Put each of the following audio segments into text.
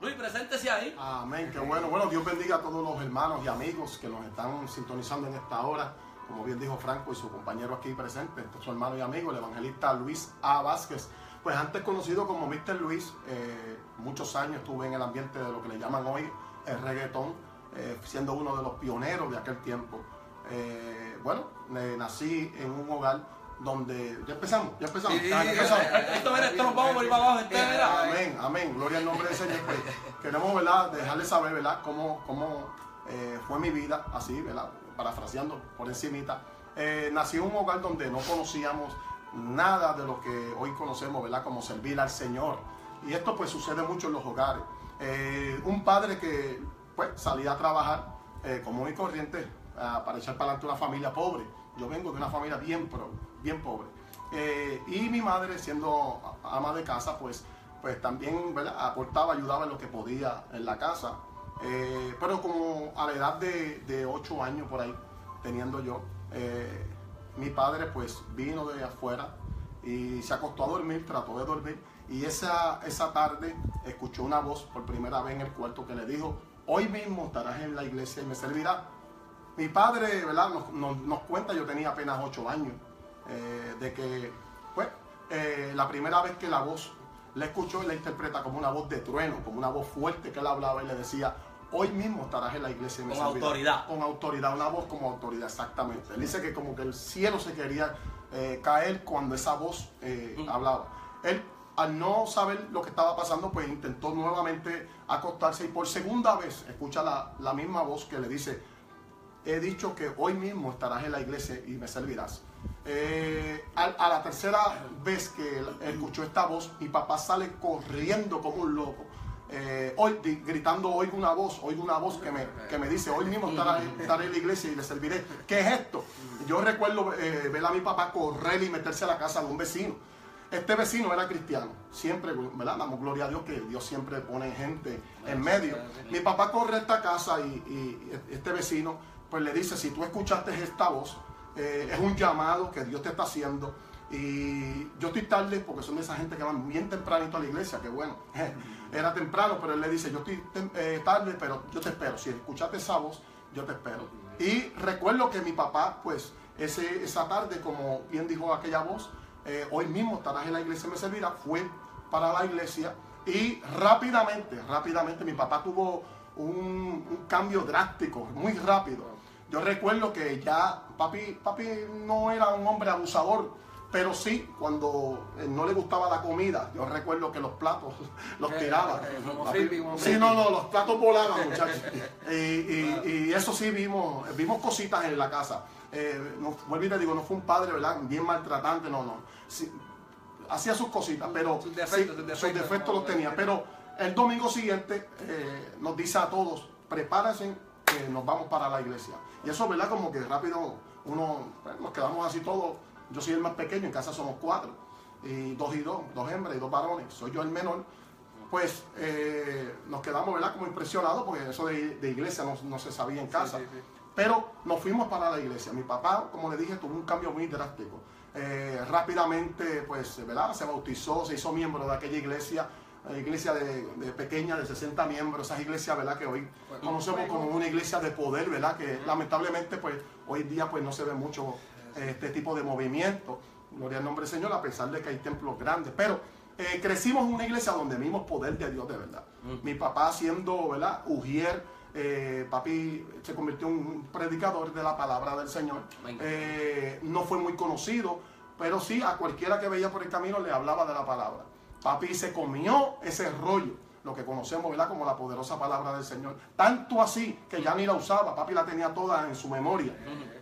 Luis, preséntese ahí. Amén, qué bueno. Bueno, Dios bendiga a todos los hermanos y amigos que nos están sintonizando en esta hora. Como bien dijo Franco y su compañero aquí presente, es su hermano y amigo, el evangelista Luis A. Vázquez. Pues antes conocido como Mr. Luis, eh, muchos años estuve en el ambiente de lo que le llaman hoy el reggaetón, eh, siendo uno de los pioneros de aquel tiempo. Eh, bueno, nací en un hogar donde ya empezamos, ya empezamos. Esto, esto nos vamos por ir para abajo. amén, amén. Gloria al nombre del Señor. Pues, queremos, ¿verdad? Dejarles saber, ¿verdad? Cómo, cómo fue mi vida, así, ¿verdad? Parafraseando por encimita. nací en un hogar donde no conocíamos nada de lo que hoy conocemos, ¿verdad? Como servir al Señor. Y esto pues sucede mucho en los hogares. Eh, un padre que pues salía a trabajar eh, común y corriente para echar para adelante una familia pobre. Yo vengo de una familia bien, bien pobre. Eh, y mi madre, siendo ama de casa, pues, pues también ¿verdad? aportaba, ayudaba en lo que podía en la casa. pero como a la edad de, de 8 años por ahí, teniendo yo, mi padre pues vino de afuera y se acostó a dormir, trató de dormir y esa, esa tarde escuchó una voz por primera vez en el cuarto que le dijo, hoy mismo estarás en la iglesia y me servirá. Mi padre, ¿verdad? Nos, cuenta, yo tenía apenas ocho años, eh, de que, pues, eh, la primera vez que la voz le escuchó, y la interpreta como una voz de trueno, como una voz fuerte que él hablaba y le decía, hoy mismo estarás en la iglesia. con autoridad. Con autoridad, una voz como autoridad, exactamente. Él dice que como que el cielo se quería eh, caer cuando esa voz eh, hablaba. Él, al no saber lo que estaba pasando, pues intentó nuevamente acostarse y por segunda vez escucha la, misma voz que le dice, he dicho que hoy mismo estarás en la iglesia y me servirás. Eh, a, la tercera vez que escuchó esta voz, mi papá sale corriendo como un loco eh, gritando, oigo una voz, oigo una voz que me, que me dice, hoy mismo estaré, en la iglesia y le serviré. ¿Qué es esto? Yo recuerdo eh, ver a mi papá correr y meterse a la casa de un vecino. Este vecino era cristiano, siempre, ¿verdad? Damos gloria a Dios que Dios siempre pone gente en medio. Mi papá corre a esta casa y, este vecino pues le dice, si tú escuchaste esta voz, eh, es un llamado que Dios te está haciendo. Y yo estoy tarde porque son de esa gente que van bien tempranito a la iglesia, que bueno era temprano, pero él le dice, yo estoy eh, tarde, pero yo te espero. Si escuchaste esa voz, yo te espero. Y recuerdo que mi papá, pues, ese, esa tarde, como bien dijo aquella voz, eh, hoy mismo estarás en la iglesia me servirá, fue para la iglesia y rápidamente, rápidamente mi papá tuvo un cambio drástico, muy rápido. Yo recuerdo que ya papi, papi no era un hombre abusador, pero sí, cuando eh, no le gustaba la comida, yo recuerdo que los platos los tiraba. Sí, no, no, los platos volaban, muchachos. Y, eso sí vimos, vimos cositas en la casa. Eh, no, vuelvo y te digo, no fue un padre, ¿verdad? Bien maltratante, no, no. hacía sus cositas, pero sus defectos, los tenía. Pero el domingo siguiente eh, nos dice a todos, prepárense que nos vamos para la iglesia. Y eso, ¿verdad? Como que rápido uno, pues, nos quedamos así todos yo soy el más pequeño, en casa somos cuatro, y dos y dos, dos hembras y dos varones, soy yo el menor. Pues eh, nos quedamos, ¿verdad? Como impresionados, porque eso de, iglesia no, se sabía en casa. Pero nos fuimos para la iglesia. Mi papá, como le dije, tuvo un cambio muy drástico. Eh, rápidamente, pues, ¿verdad? Se bautizó, se hizo miembro de aquella iglesia, iglesia de, pequeña, de 60 miembros, esas iglesias, ¿verdad? Que hoy conocemos como una iglesia de poder, ¿verdad? Que lamentablemente, pues, hoy día, pues, no se ve mucho este tipo de movimiento. Gloria al nombre del Señor, a pesar de que hay templos grandes. Pero eh, crecimos en una iglesia donde vimos poder de Dios de verdad. Mi papá siendo, ¿verdad? Ujier, eh, papi se convirtió en un predicador de la palabra del Señor. Eh, no fue muy conocido, pero sí a cualquiera que veía por el camino le hablaba de la palabra. Papi se comió ese rollo, lo que conocemos, ¿verdad? Como la poderosa palabra del Señor. Tanto así que ya ni la usaba, papi la tenía toda en su memoria.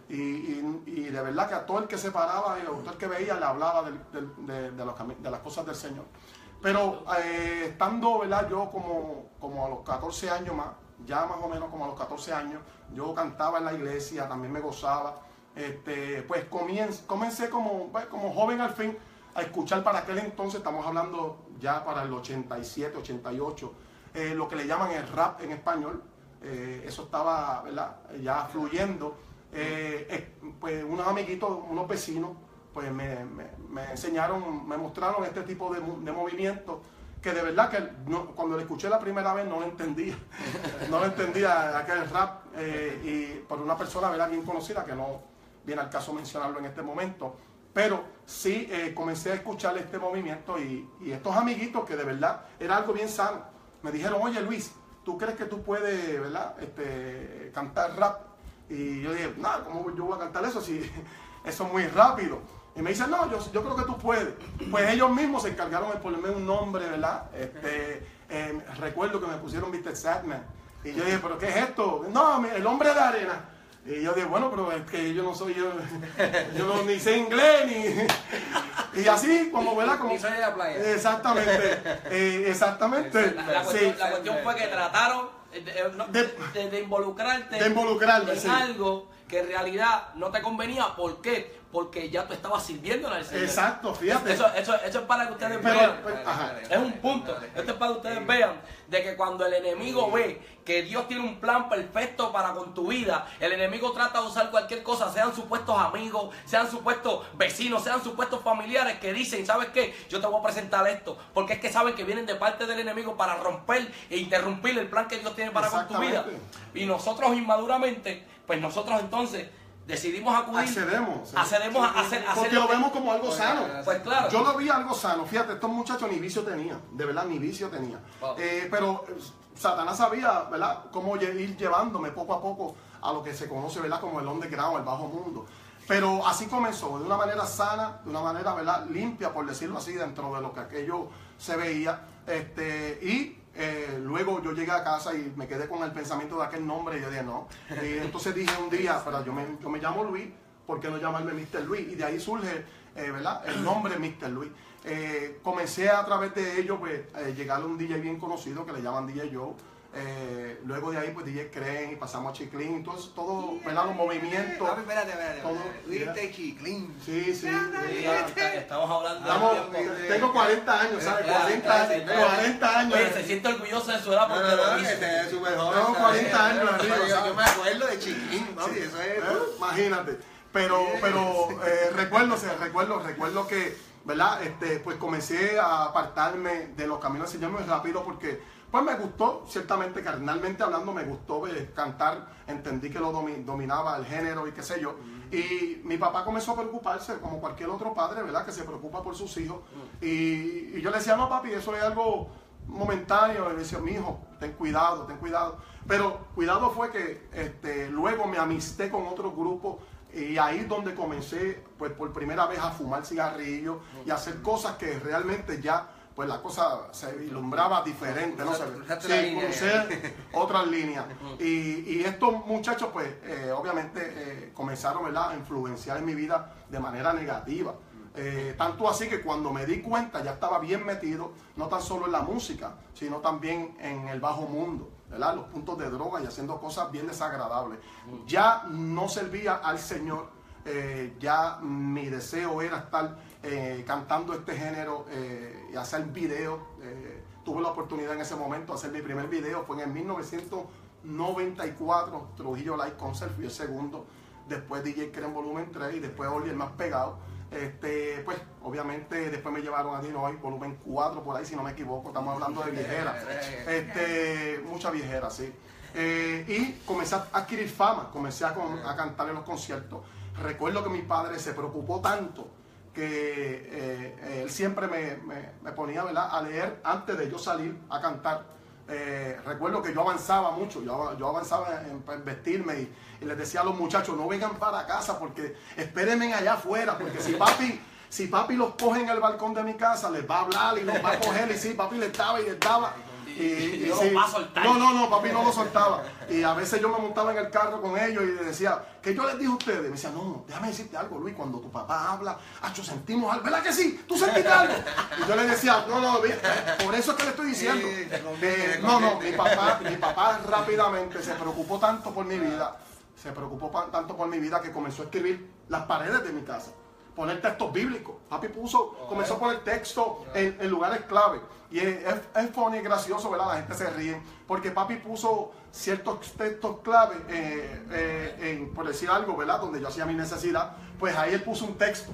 Y, de verdad que a todo el que se paraba y a todo el que veía le hablaba de, las cosas del Señor. Pero eh, estando ¿verdad? yo como, como a los 14 años más, ya más o menos como a los 14 años, yo cantaba en la iglesia, también me gozaba. Este, pues comencé, comencé como, pues, como joven al fin a escuchar para aquel entonces, estamos hablando ya para el 87, 88, eh, lo que le llaman el rap en español. Eh, eso estaba ¿verdad? ya fluyendo. Eh, pues unos amiguitos, unos vecinos, pues me, enseñaron, me mostraron este tipo de, movimientos que de verdad que cuando lo escuché la primera vez no lo entendía. No lo entendía aquel rap. y por una persona, ¿verdad? Bien conocida, que no viene al caso mencionarlo en este momento. Pero sí eh, comencé a escuchar este movimiento y, estos amiguitos que de verdad era algo bien sano. Me dijeron, oye Luis, ¿tú crees que tú puedes, ¿verdad? Este, cantar rap? Y yo dije, no, ¿cómo yo voy a cantar eso si eso es muy rápido? Y me dicen, no, yo, yo creo que tú puedes. Pues ellos mismos se encargaron de ponerme un nombre, ¿verdad? Este, eh, recuerdo que me pusieron Mr. Sadman. Y yo dije, ¿pero qué es esto? No, el hombre de arena. Y yo dije, bueno, pero es que yo no soy yo, yo no, ni sé inglés, ni... Y así, como, ¿verdad? Como, Ni soy de la playa. Exactamente, eh, exactamente. La, la Sí. cuestión, la cuestión fue que trataron de, De- de- de involucrarte De involucrarme, en sí. algo que en realidad no te convenía. ¿Por qué? Porque ya tú estabas sirviendo al Señor. Exacto, fíjate. Eso, eso, eso es para que ustedes Pero, vean. pues, ajá. Es un punto. Esto es para que ustedes vean de que cuando el enemigo ve que Dios tiene un plan perfecto para con tu vida, el enemigo trata de usar cualquier cosa, sean supuestos amigos, sean supuestos vecinos, sean supuestos familiares que dicen, ¿sabes qué? Yo te voy a presentar esto, porque es que saben que vienen de parte del enemigo para romper e interrumpir el plan que Dios tiene para con tu vida. Y nosotros inmaduramente, pues nosotros entonces decidimos acudir, Accedemos. accedemos a hacer, Porque lo que- vemos como algo sano. Pues claro. Yo lo vi algo sano. Fíjate, estos muchachos ni vicio tenían. De verdad, ni vicio tenían. Wow. Eh, pero eh, Satanás sabía, ¿verdad? Cómo ir llevándome poco a poco a lo que se conoce, ¿verdad? Como el underground, el bajo mundo. Pero así comenzó, de una manera sana, de una manera, ¿verdad? Limpia, por decirlo así, dentro de lo que aquello se veía. Este, y eh, luego yo llegué a casa y me quedé con el pensamiento de aquel nombre y yo dije, no. Y entonces dije un día, pero yo me, yo me llamo Luis, ¿por qué no llamarme Mr. Luis? Y de ahí surge, eh, ¿verdad? El nombre Mr. Luis. Eh, comencé a través de ello, pues, eh, llegar a un DJ bien conocido que le llaman DJ Joe. Eh, luego de ahí, pues, DJ Creen y pasamos a Chiclín. Entonces, todo, ¿verdad? Los movimientos. Papi, espérate, espérate. Todo. Viste chiclín. Sí, sí. Ya, Estamos hablando de Estamos- tiempo. tengo 40 años, ¿sabes? Claro, 40 años. claro, 40 años. Oye, se siente orgulloso de su edad porque lo hizo. este súper joven. Tengo ¿sabes? 40 años arriba, Yo- me acuerdo de papi, Sí, eso es... ¿eh? Imagínate. Pero, pero eh, recuerdo, o sea, recuerdo, recuerdo que, ¿verdad? Este, pues comencé a apartarme de los caminos del Señor muy rápido porque, pues me gustó, ciertamente, carnalmente hablando, me gustó eh, cantar, entendí que lo domi- dominaba el género y qué sé yo. Y mi papá comenzó a preocuparse, como cualquier otro padre, ¿verdad? Que se preocupa por sus hijos. Y, y yo le decía, no, papi, eso es algo momentáneo. Y le decía, mi hijo, ten cuidado, ten cuidado. Pero cuidado fue que este, luego me amisté con otro grupo y ahí es donde comencé, pues por primera vez a fumar cigarrillos y a hacer cosas que realmente ya, pues la cosa se vislumbraba diferente, ¿no? La Sí, crucé otras líneas. Y, y estos muchachos, pues, eh, obviamente eh, comenzaron, ¿verdad?, a influenciar en mi vida de manera negativa. Eh, tanto así que cuando me di cuenta ya estaba bien metido, no tan solo en la música, sino también en el bajo mundo, ¿verdad? Los puntos de droga y haciendo cosas bien desagradables. Ya no servía al Señor, eh, ya mi deseo era estar eh, cantando este género eh, y hacer videos. eh, tuve la oportunidad en ese momento de hacer mi primer video, fue en el 1994, Trujillo Live Concert, fui el segundo después DJ Keren Volumen 3 y después Oli el más pegado. Este, pues, obviamente, después me llevaron a Dino hoy, volumen 4 por ahí, si no me equivoco, estamos hablando de viejera. Este, mucha viejera, sí. Y comencé a adquirir fama, comencé a cantar en los conciertos. Recuerdo que mi padre se preocupó tanto que eh, eh, él siempre me, me- ponía a leer antes de yo salir a cantar. Eh, recuerdo que yo avanzaba mucho, yo, yo avanzaba en, vestirme y, y les decía a los muchachos, no vengan para casa porque espérenme allá afuera, porque si papi, si papi los coge en el balcón de mi casa, les va a hablar y los va a coger y sí, papi les daba y les daba. Y, Y no sí. los va a soltar. No, no, no, papi no lo soltaba. Y a veces yo me montaba en el carro con ellos y les decía, ¿qué yo les dije a ustedes? Me decía, no, déjame decirte algo, Luis, cuando tu papá habla, acho, sentimos algo, ¿verdad que sí? ¿Tú sentiste algo? Y yo le decía, no, no, por eso es que le estoy diciendo. Eh, no, no, mi papá, mi papá rápidamente se preocupó tanto por mi vida, se preocupó tanto por mi vida que comenzó a escribir las paredes de mi casa, poner textos bíblicos. Papi puso, comenzó a poner texto en, en lugares clave. Y es, es, es funny, gracioso, ¿verdad? La gente se ríe. Porque papi puso ciertos textos clave, eh, eh, en, por decir algo, ¿verdad? Donde yo hacía mi necesidad. Pues ahí él puso un texto.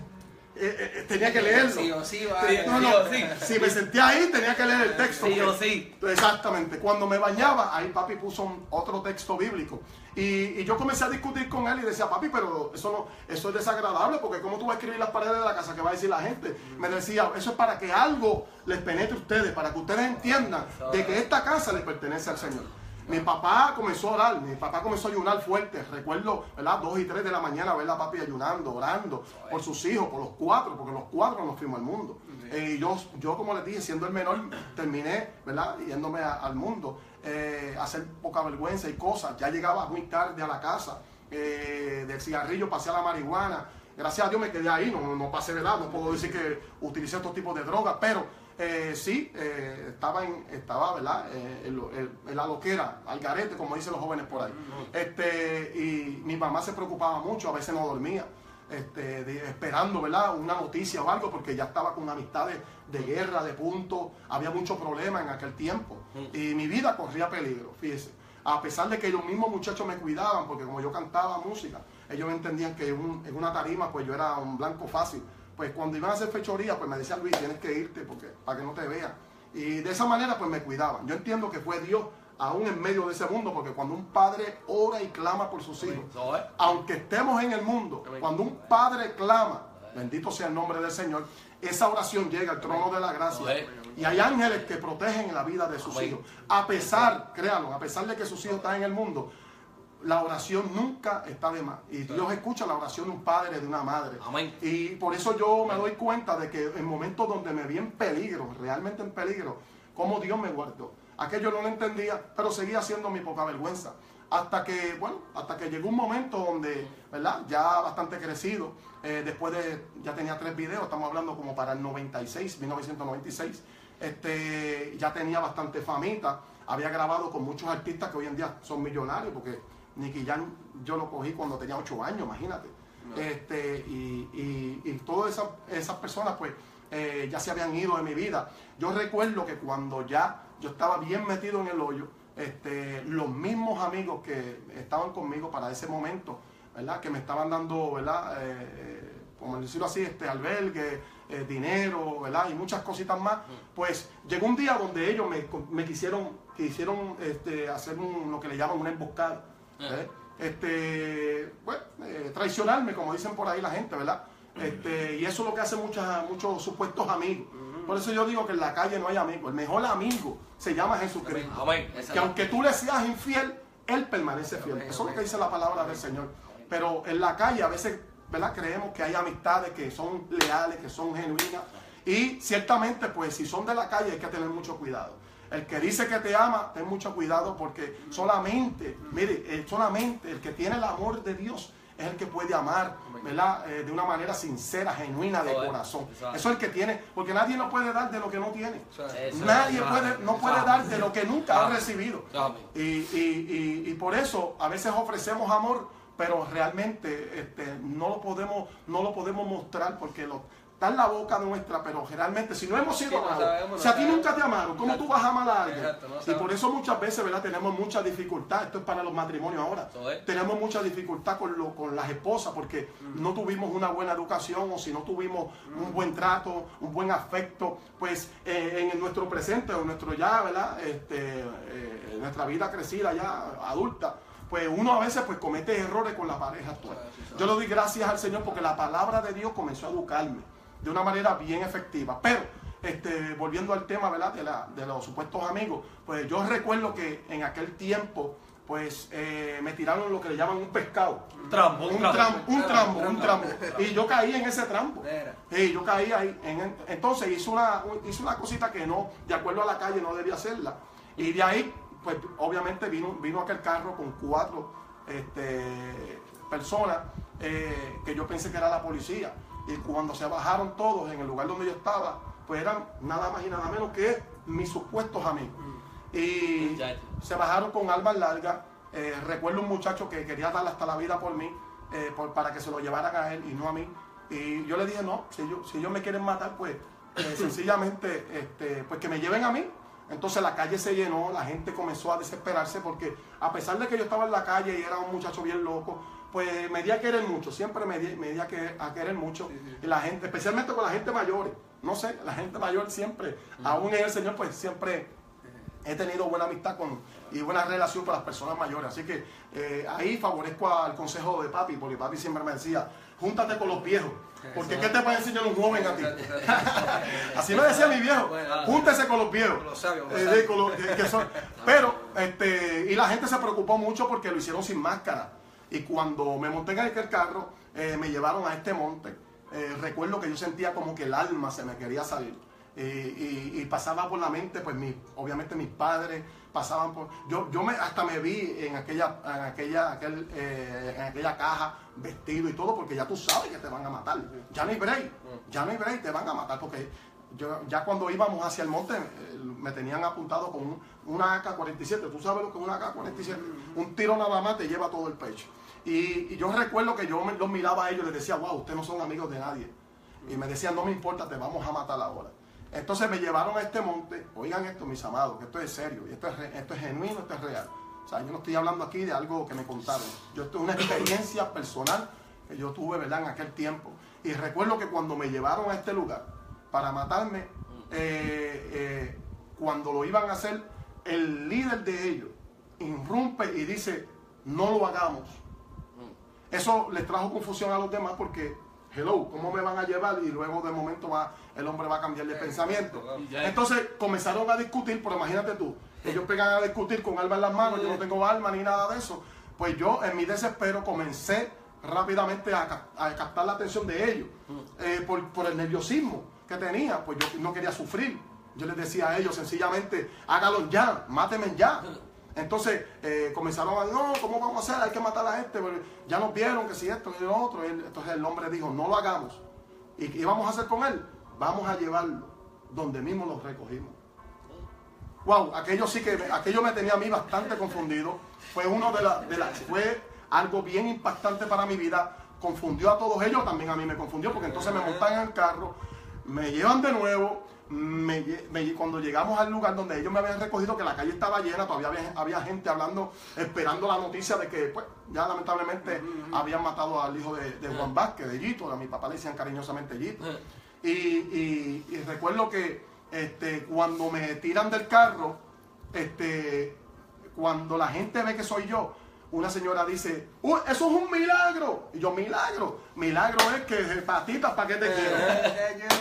Eh, eh, tenía que leerlo. Sí o sí, va. Sí, No, no, sí. Si me sentía ahí, tenía que leer el texto. Sí que- o sí. Exactamente. Cuando me bañaba, ahí papi puso un- otro texto bíblico. Y, y yo comencé a discutir con él y decía, papi, pero eso no, eso es desagradable, porque ¿cómo tú vas a escribir las paredes de la casa que va a decir la gente? Me decía, eso es para que algo les penetre a ustedes, para que ustedes entiendan de que esta casa le pertenece al Señor. Mi papá comenzó a orar, mi papá comenzó a ayunar fuerte. Recuerdo, ¿verdad? Dos y tres de la mañana ver a papi ayunando, orando por sus hijos, por los cuatro, porque los cuatro nos fuimos al mundo. Eh, y yo, yo, como les dije, siendo el menor, terminé, ¿verdad? Yéndome a- al mundo, eh, hacer poca vergüenza y cosas. Ya llegaba muy tarde a la casa, eh, del cigarrillo pasé a la marihuana. Gracias a Dios me quedé ahí, no, no pasé, ¿verdad? No puedo decir que utilicé estos tipos de drogas, pero eh, sí, eh, estaba, en, estaba, ¿verdad? Eh, en, lo- en- en la loquera, al garete, como dicen los jóvenes por ahí. Este, y mi mamá se preocupaba mucho, a veces no dormía, este, de- esperando, ¿verdad? Una noticia o algo, porque ya estaba con amistades de guerra, de punto, había mucho problema en aquel tiempo. Y mi vida corría peligro, fíjese. A pesar de que los mismos muchachos me cuidaban, porque como yo cantaba música, ellos entendían que un- en una tarima, pues yo era un blanco fácil. Pues cuando iban a hacer fechoría, pues me decían, Luis, tienes que irte porque, para que no te vean. Y de esa manera, pues me cuidaban. Yo entiendo que fue Dios aún en medio de ese mundo, porque cuando un padre ora y clama por sus hijos, aunque estemos en el mundo, cuando un padre clama, bendito sea el nombre del Señor, esa oración llega al trono de la gracia. Y hay ángeles que protegen la vida de sus hijos. A pesar, créanlo, a pesar de que sus hijos están en el mundo, la oración nunca está de más. Y Dios escucha la oración de un padre, de una madre. Amén. Y por eso yo me doy cuenta de que en momentos donde me vi en peligro, realmente en peligro, cómo Dios me guardó. Aquello no lo entendía, pero seguía siendo mi poca vergüenza. Hasta que, bueno, hasta que llegó un momento donde, ¿verdad? Ya bastante crecido, eh, después de, ya tenía tres videos, estamos hablando como para el 96, 1996, este, ya tenía bastante famita, había grabado con muchos artistas que hoy en día son millonarios, porque Nicky Jam yo lo cogí cuando tenía ocho años, imagínate. Este, y, y, y todas esas, esas personas pues eh, ya se habían ido de mi vida. Yo recuerdo que cuando ya yo estaba bien metido en el hoyo, este, los mismos amigos que estaban conmigo para ese momento, ¿verdad? Que me estaban dando, ¿verdad? Eh, eh, como decirlo así, este albergue, eh, dinero, ¿verdad? Y muchas cositas más. Pues llegó un día donde ellos me, me quisieron, quisieron este, hacer un- lo que le llaman una emboscada. ¿Eh? Este, bueno, eh, traicionarme, como dicen por ahí la gente, ¿verdad? Este, y eso es lo que hacen muchas, muchos supuestos amigos. Por eso yo digo que en la calle no hay amigos. El mejor amigo se llama Jesucristo. Amén. Que aunque tú le seas infiel, Él permanece fiel. Eso es lo que dice la palabra del Señor. Pero en la calle a veces, ¿verdad? Creemos que hay amistades que son leales, que son genuinas. Y ciertamente, pues si son de la calle hay que tener mucho cuidado. El que dice que te ama, ten mucho cuidado porque solamente, mire, eh, solamente el que tiene el amor de Dios es el que puede amar, ¿verdad? Eh, de una manera sincera, genuina, de corazón. eso es. El que tiene, porque nadie nos puede dar de lo que no tiene. Nadie puede, no puede dar de lo que nunca ha recibido. Amén. Y, y- y- y por eso a veces ofrecemos amor, pero realmente este, no, lo podemos, no lo podemos mostrar porque lo, está en la boca nuestra, pero realmente si no hemos sido Sí, no amados, sabemos, no si a ti nunca te amaron, ¿cómo tú vas a amar a alguien? Exacto, no y por eso muchas veces ¿verdad? tenemos mucha dificultad, esto es para los matrimonios ahora, es. tenemos mucha dificultad con, lo- con las esposas porque no tuvimos una buena educación o si no tuvimos un buen trato, un buen afecto, pues eh, en nuestro presente o nuestro ya, ¿verdad? Este, eh, en nuestra vida crecida ya, adulta, pues uno a veces pues comete errores con la pareja actual. Yo le doy gracias al Señor porque la palabra de Dios comenzó a educarme de una manera bien efectiva. Pero, este, volviendo al tema, ¿verdad? De, la- de los supuestos amigos, pues yo recuerdo que en aquel tiempo, pues eh, me tiraron lo que le llaman un pescado. Un trampo, Un trampo, un trampo, un trampo. Y yo caí en ese trampo. Sí, yo caí ahí. En- entonces hice una, hice una cosita que no, de acuerdo a la calle, no debía hacerla. Y de ahí, pues obviamente vino, vino aquel carro con cuatro este, personas eh, que yo pensé que era la policía. Y cuando se bajaron todos en el lugar donde yo estaba, pues eran nada más y nada menos que mis supuestos amigos. Y Muchacho. se bajaron con armas largas. Eh, recuerdo un muchacho que quería dar hasta la vida por mí, eh, por- para que se lo llevaran a él y no a mí. Y yo le dije, no, si ellos, si ellos me quieren matar, pues eh, sencillamente, este, pues que me lleven a mí. Entonces la calle se llenó, la gente comenzó a desesperarse porque a pesar de que yo estaba en la calle y era un muchacho bien loco, pues me di a querer mucho, siempre me di, me di a, que- a querer mucho. Y la gente, especialmente con la gente mayor, no sé, la gente mayor siempre, aún en el Señor, pues siempre he tenido buena amistad con y buena relación con las personas mayores. Así que eh, ahí favorezco al consejo de papi, porque papi siempre me decía, júntate con los viejos. Porque ¿qué te puede enseñar un joven a ti? Así me decía mi viejo, júntese con los viejos. Eh, con los- que son- pero, este, y la gente se preocupó mucho porque lo hicieron sin máscara. Y cuando me monté en aquel carro, eh, me llevaron a este monte. Eh, recuerdo que yo sentía como que el alma se me quería salir. Y, y- pasaba por la mente, pues mi, obviamente mis padres pasaban por... Yo, yo me, hasta me vi en aquella, en aquella, aquel, eh, en aquella caja vestido y todo, porque ya tú sabes que te van a matar. Ya no hay break, ya no hay break, te van a matar, porque yo, ya cuando íbamos hacia el monte eh, me tenían apuntado con un- una AK-47. ¿Tú sabes lo que es una AK-47? Un tiro nada más te lleva todo el pecho. Y, yo recuerdo que yo los miraba a ellos y les decía, wow, ustedes no son amigos de nadie. Y me decían, no me importa, te vamos a matar ahora. Entonces me llevaron a este monte. Oigan esto, mis amados, que esto es serio, y esto es, esto es genuino, esto es real. O sea, yo no estoy hablando aquí de algo que me contaron. Yo esto es una experiencia personal que yo tuve, ¿verdad?, en aquel tiempo. Y recuerdo que cuando me llevaron a este lugar para matarme, eh, eh, cuando lo iban a hacer, el líder de ellos irrumpe y dice, no lo hagamos. Eso les trajo confusión a los demás porque, hello, ¿cómo me van a llevar? Y luego de momento va, el hombre va a cambiar de pensamiento. Ya. Entonces comenzaron a discutir, pero imagínate tú, ellos pegan a discutir con arma en las manos, yo no tengo arma ni nada de eso. Pues yo en mi desespero comencé rápidamente a, cap- a captar la atención de ellos eh, por, por el nerviosismo que tenía, pues yo no quería sufrir. Yo les decía a ellos sencillamente, hágalo ya, mátenme ya. Entonces eh, comenzaron a, no, ¿cómo vamos a hacer? Hay que matar a este, porque ya nos vieron que si esto y lo otro. Entonces el hombre dijo, no lo hagamos. ¿Y qué vamos a hacer con él? Vamos a llevarlo donde mismo lo recogimos. Wow, aquello sí que, aquello me tenía a mí bastante confundido. Fue uno de las, de las, fue algo bien impactante para mi vida. Confundió a todos ellos, también a mí me confundió, porque entonces me montan en el carro, me llevan de nuevo. Me cuando llegamos al lugar donde ellos me habían recogido, que la calle estaba llena, todavía había, había gente hablando, esperando la noticia de que, pues, ya lamentablemente habían matado al hijo de, de Juan Vázquez, de Yito, a mi papá le decían cariñosamente Yito. Y, y- y recuerdo que este, cuando me tiran del carro, este, cuando la gente ve que soy yo, una señora dice, "Uy, eso es un milagro. Y yo, milagro. Milagro es que patitas, ¿para qué te quiero?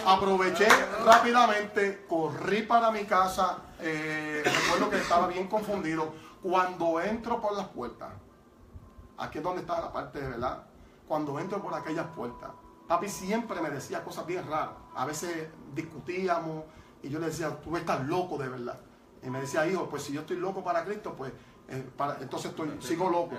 Aproveché rápidamente, corrí para mi casa. eh, recuerdo que estaba bien confundido. Cuando entro por las puertas, aquí es donde está la parte de verdad. Cuando entro por aquellas puertas, papi siempre me decía cosas bien raras. A veces discutíamos y yo le decía, tú estás loco de verdad. Y me decía, hijo, pues si yo estoy loco para Cristo, pues eh, entonces estoy, sigo loco.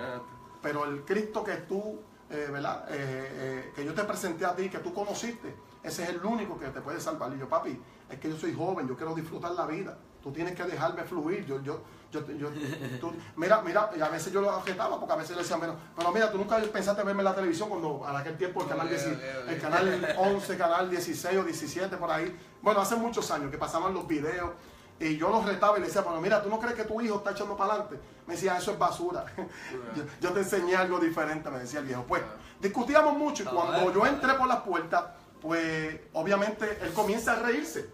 Pero el Cristo que tú, eh, ¿verdad? Eh, eh, que yo te presenté a ti, que tú conociste, ese es el único que te puede salvar. Y yo, papi, es que yo soy joven, yo quiero disfrutar la vida. Tú tienes que dejarme fluir. Yo, yo, yo, yo- tú- mira, mira, y a veces yo lo objetaba porque a veces le decían, pero, pero mira, tú nunca pensaste verme en la televisión cuando a aquel tiempo el canal, Ok, 10 ok, ok. el canal 11, canal 16 o 17 por ahí. Bueno, hace muchos años que pasaban los videos y yo los retaba y le decía, pero mira, ¿tú no crees que tu hijo está echando para adelante? Me decía, eso es basura. yo, yo te enseñé algo diferente, me decía el viejo. Pues discutíamos mucho y cuando yo entré por las puertas, pues obviamente él comienza a reírse.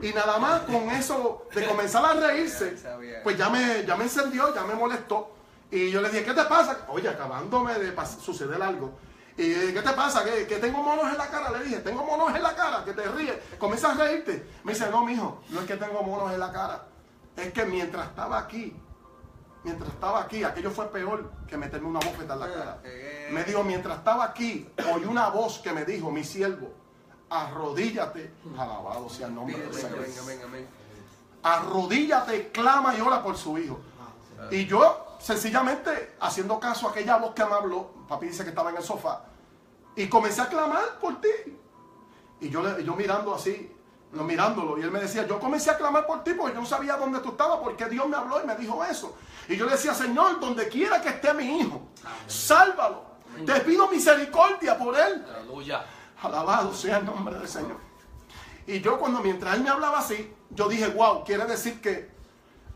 Y nada más con eso de comenzar a reírse, pues ya me, ya me encendió, ya me molestó. Y yo le dije, ¿qué te pasa? Oye, acabándome de suceder algo. Y ¿qué te pasa? ¿Que, que tengo monos en la cara? Le dije, tengo monos en la cara, que te ríes. Comienza a reírte. Me dice, no, mijo, no es que tengo monos en la cara. Es que mientras estaba aquí, mientras estaba aquí, aquello fue peor que meterme una bofeta en la cara. Eh. Me dijo, mientras estaba aquí, oí una voz que me dijo, mi siervo, arrodíllate. Alabado sea el nombre del Señor arrodíllate, clama y ora por su hijo. Y yo, sencillamente, haciendo caso a aquella voz que me habló, papi dice que estaba en el sofá, y comencé a clamar por ti. Y yo, yo mirando así, no mirándolo, y él me decía, yo comencé a clamar por ti porque yo no sabía dónde tú estabas, porque Dios me habló y me dijo eso. Y yo le decía, Señor, donde quiera que esté mi hijo, sálvalo. Te pido misericordia por él. Aleluya. Alabado sea el nombre del Señor. Y yo cuando mientras él me hablaba así, yo dije, wow, quiere decir que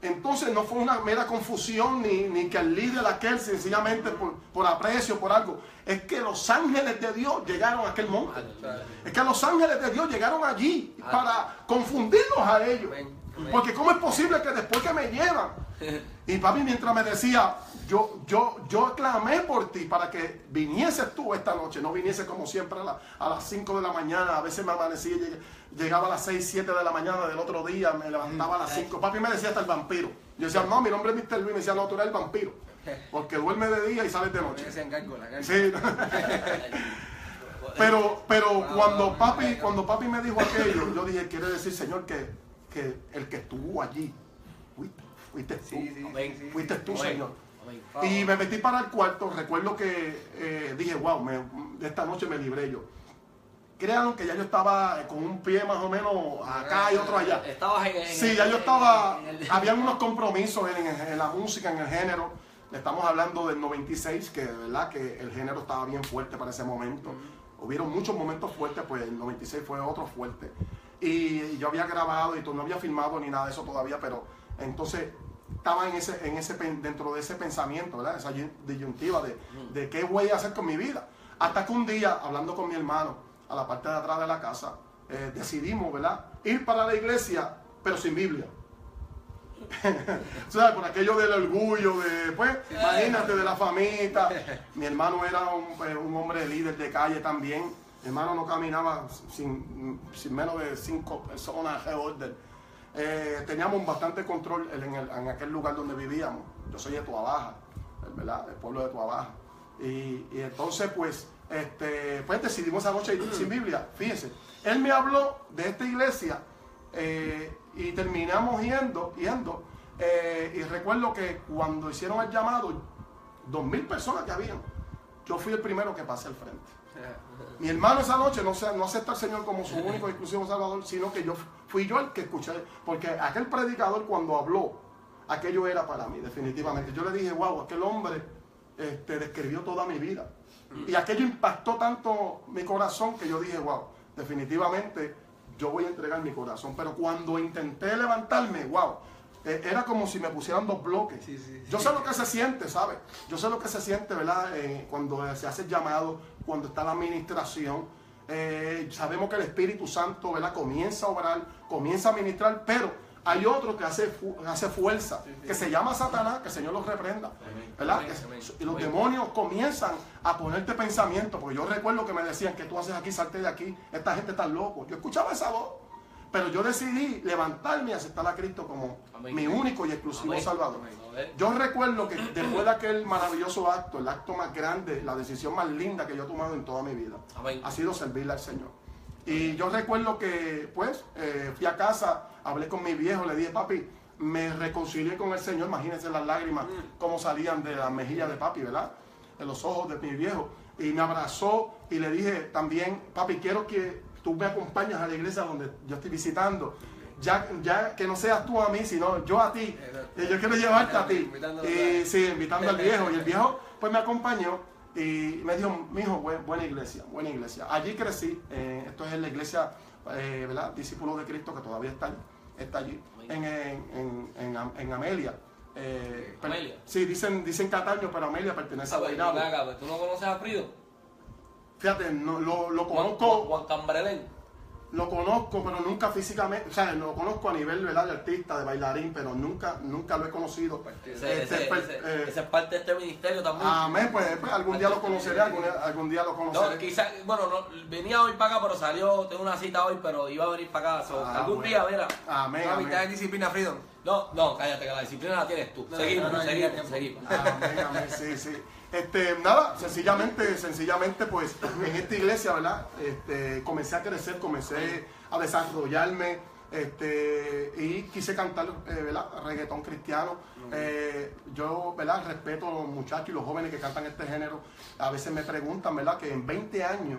Entonces no fue una mera confusión ni, ni que el líder aquel sencillamente por, por aprecio, por algo. Es que los ángeles de Dios llegaron a aquel monte. Es que los ángeles de Dios llegaron allí para confundirlos a ellos. Porque cómo es posible que después que me llevan, y papi mientras me decía, yo, yo, yo clamé por ti para que vinieses tú esta noche, no viniese como siempre a, la- a las 5 de la mañana, a veces me amanecía, y lleg- llegaba a las 6, 7 de la mañana del otro día, me levantaba a las 5, papi me decía hasta el vampiro. Yo decía, no, mi nombre es Mr. Luis, me decía, no, tú eres el vampiro, porque duerme de día y sales de noche. Sí. Pero, pero cuando papi, cuando papi me dijo aquello, yo dije, quiere decir, Señor, que, que el que estuvo allí, fuiste, fuiste tú. Fuiste tú. Señor. Y me metí para el cuarto, recuerdo que eh, dije, wow, me- de esta noche me libré yo. Créanlo que ya yo estaba con un pie más o menos acá y otro allá. Estabas en, Sí, ya yo estaba, habían unos compromisos en, en- en la música, en el género. Estamos hablando del 96, que de verdad que el género estaba bien fuerte para ese momento. Hubieron muchos momentos fuertes, pues el 96 fue otro fuerte. Y yo había grabado y todo, no había filmado ni nada de eso todavía, pero entonces estaba en ese, en ese, dentro de ese pensamiento, ¿verdad? Esa yu- disyuntiva de, de qué voy a hacer con mi vida. Hasta que un día, hablando con mi hermano, a la parte de atrás de la casa, eh, decidimos, ¿verdad? Ir para la iglesia, pero sin Biblia. O sea, por aquello del orgullo, de, pues, imagínate, de la famita. Mi hermano era un, eh, un hombre líder de calle también. Mi hermano no caminaba sin, sin menos de cinco personas de orden. Eh, teníamos bastante control en, el- en aquel lugar donde vivíamos. Yo soy de Tuabaja, ¿verdad? Del pueblo de Tuabaja. Y, y entonces, pues, este, pues decidimos esa noche ir sin Biblia. Fíjense, él me habló de esta iglesia eh, y terminamos yendo, yendo. eh, y recuerdo que cuando hicieron el llamado, dos mil personas que habían, yo fui el primero que pasé al frente. Mi hermano esa noche no, no acepta al Señor como su único y exclusivo Salvador, sino que yo fui yo el que escuché. Porque aquel predicador cuando habló, aquello era para mí, definitivamente. Yo le dije, wow, aquel hombre este, describió toda mi vida. Y aquello impactó tanto mi corazón que yo dije, wow, definitivamente yo voy a entregar mi corazón. Pero cuando intenté levantarme, wow, eh, era como si me pusieran dos bloques. Sí, sí, Yo sé lo que se siente, ¿sabes? Yo sé lo que se siente, ¿verdad? Eh, cuando se hace el llamado, cuando está la administración. Eh, sabemos que el Espíritu Santo, ¿verdad? Comienza a obrar, comienza a ministrar, pero hay otro que hace, fu- hace fuerza, que se llama Satanás, que el Señor los reprenda, ¿verdad? Amén, Que- amén. y los demonios comienzan a ponerte pensamiento, porque yo recuerdo que me decían que tú haces aquí, salte de aquí, esta gente está loco. Yo escuchaba esa voz, pero yo decidí levantarme y aceptar a Cristo como Amén. mi único y exclusivo Amén. Salvador. Amén. Yo recuerdo que después de aquel maravilloso acto, el acto más grande, la decisión más linda que yo he tomado en toda mi vida, ha sido servirle al Señor. Y yo recuerdo que, pues, eh, fui a casa, hablé con mi viejo, le dije, papi, me reconcilié con el Señor, imagínense las lágrimas, cómo salían de las mejillas de papi, ¿verdad? De los ojos de mi viejo. Y me abrazó y le dije también, papi, quiero que tú me acompañes a la iglesia donde yo estoy visitando. Ya, ya que no seas tú a mí, sino yo a ti. Y yo quiero llevarte a ti. A- sí, invitando al viejo. Y el viejo, pues me acompañó y me dijo, mi hijo, buena iglesia, buena iglesia. Allí crecí. eh, esto es la iglesia, eh, ¿verdad? Discípulos de Cristo que todavía está, está allí. En, en, en, en Am- en Amelia. Eh, Amelia. Sí, dicen, dicen Cataño, pero Amelia pertenece a A Guaynabo. ¿Tú no conoces a Frido? Fíjate, no, lo, lo conozco. Juan, Juan Cambrelén. Lo conozco, pero nunca físicamente, o sea, lo conozco a nivel ¿verdad? de artista, de bailarín, pero nunca, nunca lo he conocido. Ese, Este, ese- pues, ese- eh, ese es parte de este ministerio también. Amén, pues, pues, algún día lo conoceré, algún, algún día lo No, conoceré. quizás, bueno, no, venía hoy para acá, pero salió, tengo una cita hoy, pero iba a venir para acá. so, Ah, algún bueno. día, mira. Amén, La mitad de amén. disciplina, Freedom. No, no, cállate, que la disciplina la tienes tú. Seguimos, no, no, seguimos, seguimos. Amén, amén, sí, sí. Este, nada, sencillamente, sencillamente, pues, en esta iglesia, ¿verdad? Este, comencé a crecer, comencé a desarrollarme, este, y quise cantar, eh, ¿verdad? Reggaetón cristiano. Eh, yo, ¿verdad? Respeto a los muchachos y los jóvenes que cantan este género. A veces me preguntan, ¿verdad? Que en 20 años,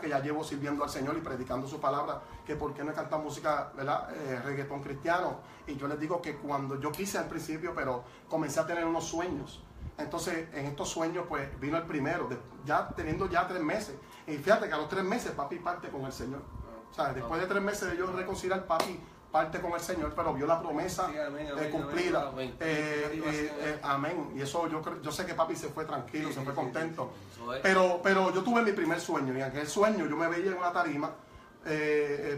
Que ya llevo sirviendo al Señor y predicando su palabra, que por qué no cantar música, ¿verdad? Eh, reggaetón cristiano. Y yo les digo que cuando yo quise al principio, pero comencé a tener unos sueños. Entonces, en estos sueños, pues vino el primero, ya teniendo ya tres meses. Y fíjate que a los tres meses papi parte con el Señor. O sea, después de tres meses de yo reconciliar, papi parte con el Señor, pero vio la promesa Sí, amén, eh, amén, cumplida. amén. Eh, eh, amén. Y eso yo creo- yo sé que papi se fue tranquilo, Sí, se fue contento. Es. Pero, pero yo tuve mi primer sueño y en aquel sueño yo me veía en una tarima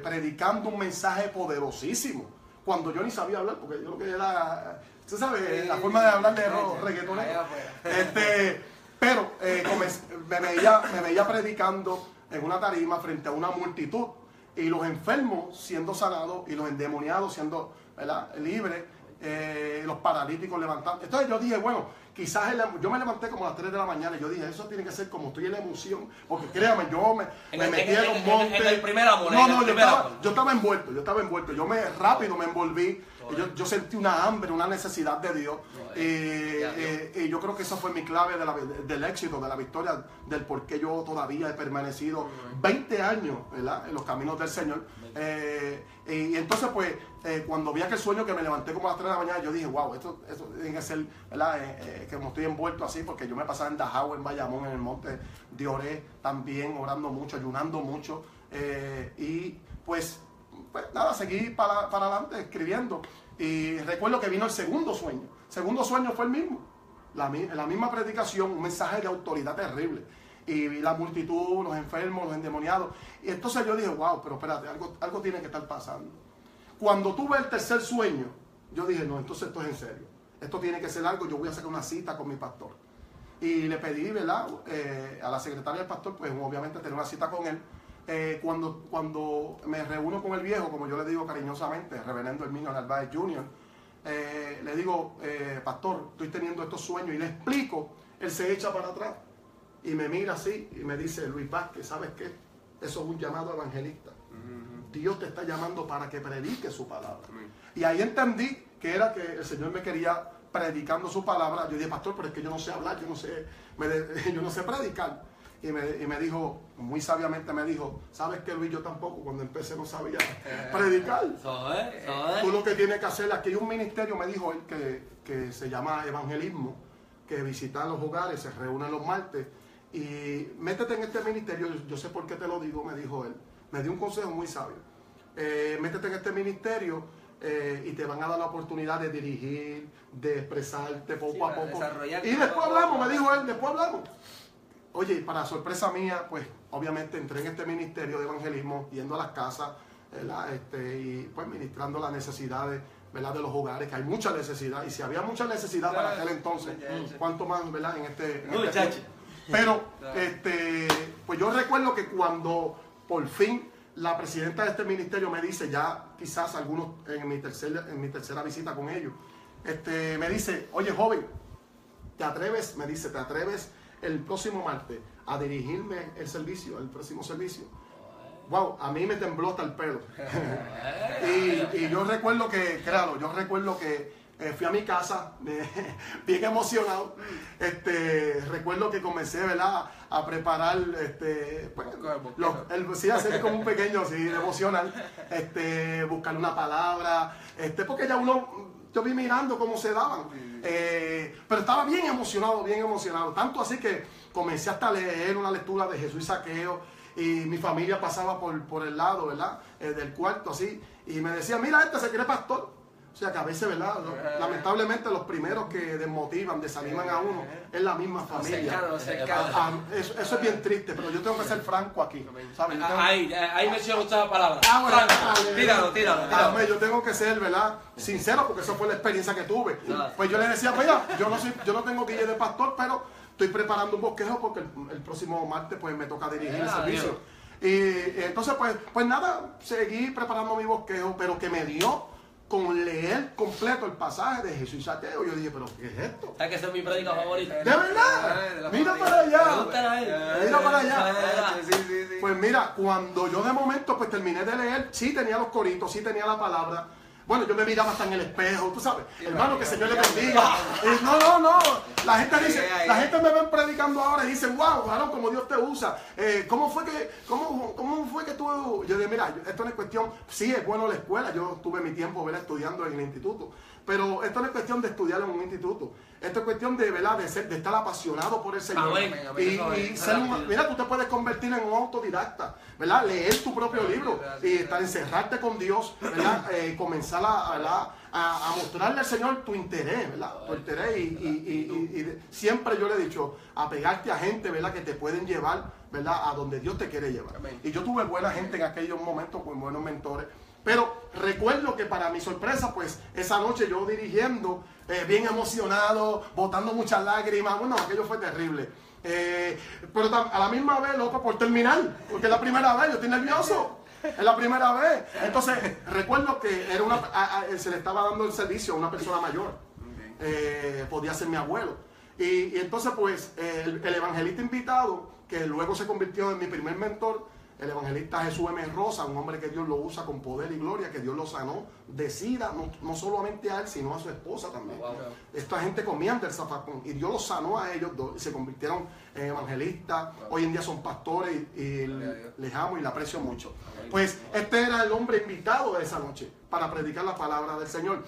predicando un mensaje poderosísimo. Cuando yo ni sabía hablar, porque yo lo que era, usted sabe, la forma de hablar de los reggaetoneros. Este, pero eh, comencé- me, veía, me veía predicando en una tarima frente a una multitud y los enfermos siendo sanados y los endemoniados siendo ¿verdad? libres, eh, los paralíticos levantando. Entonces yo dije, bueno, quizás el- yo me levanté como a las 3 de la mañana y yo dije, eso tiene que ser como estoy en la emoción, porque créame, yo me, En me el- metí en en los en el- montes. en el primer amor, No, no, yo estaba, amor. yo estaba envuelto, yo estaba envuelto. Yo me rápido me envolví. Yo, yo sentí una hambre, una necesidad de Dios. Eh, Dios. eh, y yo creo que esa fue mi clave de la- del éxito, de la victoria, del por qué yo todavía he permanecido 20 años ¿verdad? en los caminos del Señor. Eh, y entonces, pues, eh, cuando vi aquel sueño que me levanté como a las 3 de la mañana, yo dije, wow, esto, esto tiene que ser, ¿verdad? Eh, eh, que como estoy envuelto así, porque yo me pasaba en Dajau, en Bayamón, en el monte de Oré, también orando mucho, ayunando mucho. eh, y pues, pues nada, seguí para, para adelante escribiendo. Y recuerdo que vino el segundo sueño. El segundo sueño fue el mismo. La, mi- la misma predicación, un mensaje de autoridad terrible. Y vi la multitud, los enfermos, los endemoniados. Y entonces yo dije, wow, pero espérate, algo, algo tiene que estar pasando. Cuando tuve el tercer sueño, yo dije, no, entonces esto es en serio. Esto tiene que ser algo, yo voy a sacar una cita con mi pastor. Y le pedí, ¿verdad? Eh, a la secretaria del pastor, pues obviamente tener una cita con él. Eh, cuando, cuando me reúno con el viejo, como yo le digo cariñosamente, el reverendo Herminio Narváez Jr., eh, le digo, eh, pastor, estoy teniendo estos sueños y le explico, él se echa para atrás y me mira así y me dice, Luis Vázquez, ¿sabes qué? Eso es un llamado evangelista. Dios te está llamando para que predique su palabra. Y ahí entendí que era que el Señor me quería predicando su palabra. Yo dije, pastor, pero es que yo no sé hablar, yo no sé, me de- yo no sé predicar. Y me, y me dijo, muy sabiamente me dijo, ¿sabes qué, Luis? Yo tampoco, cuando empecé no sabía predicar. Tú lo que tienes que hacer, aquí hay un ministerio, me dijo él, que, que se llama evangelismo, que visita los hogares, se reúnen los martes, y métete en este ministerio, yo, yo sé por qué te lo digo, me dijo él, me dio un consejo muy sabio. Eh, métete en este ministerio eh, y te van a dar la oportunidad de dirigir, de expresarte poco Sí, a poco. Y después hablamos, me dijo él, después hablamos. Oye, y para sorpresa mía, pues obviamente entré en este ministerio de evangelismo, yendo a las casas, ¿verdad? Este, y pues ministrando las necesidades ¿verdad? de los hogares, que hay mucha necesidad, y si había mucha necesidad para aquel entonces, muchacho. ¿cuánto más ¿verdad? en este, en este? Pero, Claro. este, pues yo recuerdo que cuando por fin la presidenta de este ministerio me dice, ya quizás algunos en mi, tercer, en mi tercera visita con ellos, este, me dice, oye joven, ¿te atreves? Me dice, ¿te atreves el próximo martes a dirigirme el servicio, el próximo servicio? Wow, a mí me tembló hasta el pelo. y, y yo recuerdo que, claro, yo recuerdo que eh, fui a mi casa, me- bien emocionado. Este, recuerdo que comencé, ¿verdad? A preparar, este, pues, los- el, sí, hacer como un pequeño, sí, devocional, este, buscar una palabra, este, porque ya uno, yo vi mirando cómo se daban, eh, pero estaba bien emocionado, bien emocionado, tanto así que comencé hasta a leer una lectura de Jesús y Saqueo, y mi familia pasaba por, el lado, ¿verdad? Eh, del cuarto, así, y me decía, mira, este se cree pastor. O sea que a veces, ¿verdad? Lo- Lamentablemente los primeros que desmotivan, desaniman a uno, es la misma familia. cercano, cercano. Ah, ah, eso, eso es bien triste, pero yo tengo que ser franco aquí. ¿sabes? Tengo- Ahí, ahí menciona usted la palabra. Ah, bueno, tíralo, tíralo, Ah, tíralo. yo tengo que ser, ¿verdad? Sincero, porque esa fue la experiencia que tuve. Pues yo le decía, pues ya, yo no, soy, yo no tengo guille de pastor, pero estoy preparando un bosquejo porque el, el próximo martes pues me toca dirigir el Ah, servicio. Y eh, entonces, pues, pues nada, seguí preparando mi bosquejo, pero que me dio con leer completo el pasaje de Jesús y Saqueo. Yo dije, pero ¿qué es esto? ¿Sabes que esa es mi prédica favorita? ¿De verdad? Mira para allá. Mira para allá. Pues mira, cuando yo de momento pues terminé de leer, sí tenía los coritos, sí tenía la palabra. Bueno, yo me miraba hasta en el espejo, tú sabes. Hermano, que el Señor le bendiga. No, no, no. La gente dice, la gente me ven predicando ahora y dicen, wow, como Dios te usa. Eh, ¿Cómo fue que, cómo, cómo fue que tú? Yo dije, mira, esto no es cuestión, sí es bueno la escuela, yo tuve mi tiempo ¿verdad? estudiando en el instituto. Pero esto no es cuestión de estudiar en un instituto. Esto es cuestión de, ¿verdad? de, ser- de estar apasionado por el Señor. Amén, amén, Y, y ser un- mira, tú te puedes convertir en un autodidacta, ¿verdad? Leer tu propio libro y estar, encerrarte con Dios, ¿verdad? Eh, comenzar a, a, a mostrarle al Señor tu interés, ¿verdad? Tu interés y, y- y- y- y de- siempre yo le he dicho, apegarte a gente, ¿verdad? Que te pueden llevar, ¿verdad? A donde Dios te quiere llevar. Y yo tuve buena gente en aquellos momentos con buenos mentores. Pero recuerdo que para mi sorpresa, pues esa noche yo dirigiendo, eh, bien emocionado, botando muchas lágrimas, bueno, aquello fue terrible. Eh, pero a la misma vez, loco, por terminar, porque es la primera vez, yo estoy nervioso. Es la primera vez. Entonces, recuerdo que era una, a- se le estaba dando el servicio a una persona mayor. Eh, podía ser mi abuelo. Y, entonces, pues, el evangelista invitado, que luego se convirtió en mi primer mentor, el evangelista Jesús M. Rosa, un hombre que Dios lo usa con poder y gloria, que Dios lo sanó de sida, no, no solamente a él, sino a su esposa también. Wow. Esta gente comían del zafacón y Dios los sanó a ellos dos se convirtieron en evangelistas. Hoy en día son pastores y, les amo y les aprecio mucho. Pues este era el hombre invitado de esa noche para predicar la palabra del Señor.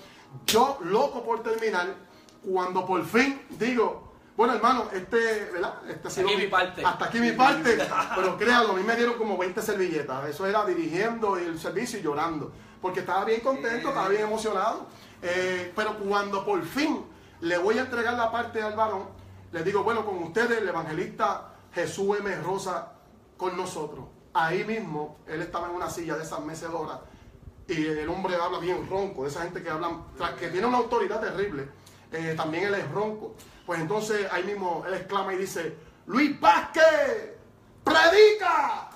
Yo, loco por terminar, cuando por fin digo, bueno hermano, este, ¿verdad? Este ha sido Aquí mi parte. Hasta aquí mi parte. Pero créalo, a mí me dieron como 20 servilletas. Eso era dirigiendo el servicio y llorando. Porque estaba bien contento, estaba bien emocionado. Eh, pero cuando por fin le voy a entregar la parte al varón, le digo, bueno, con ustedes el evangelista Jesús M. Rosa con nosotros. Ahí mismo, él estaba en una silla de esas mecedoras y el hombre habla bien ronco, de esa gente que hablan, tras que tiene una autoridad terrible, eh, también él es ronco. Pues entonces ahí mismo él exclama y dice, Luis Vázquez, predica.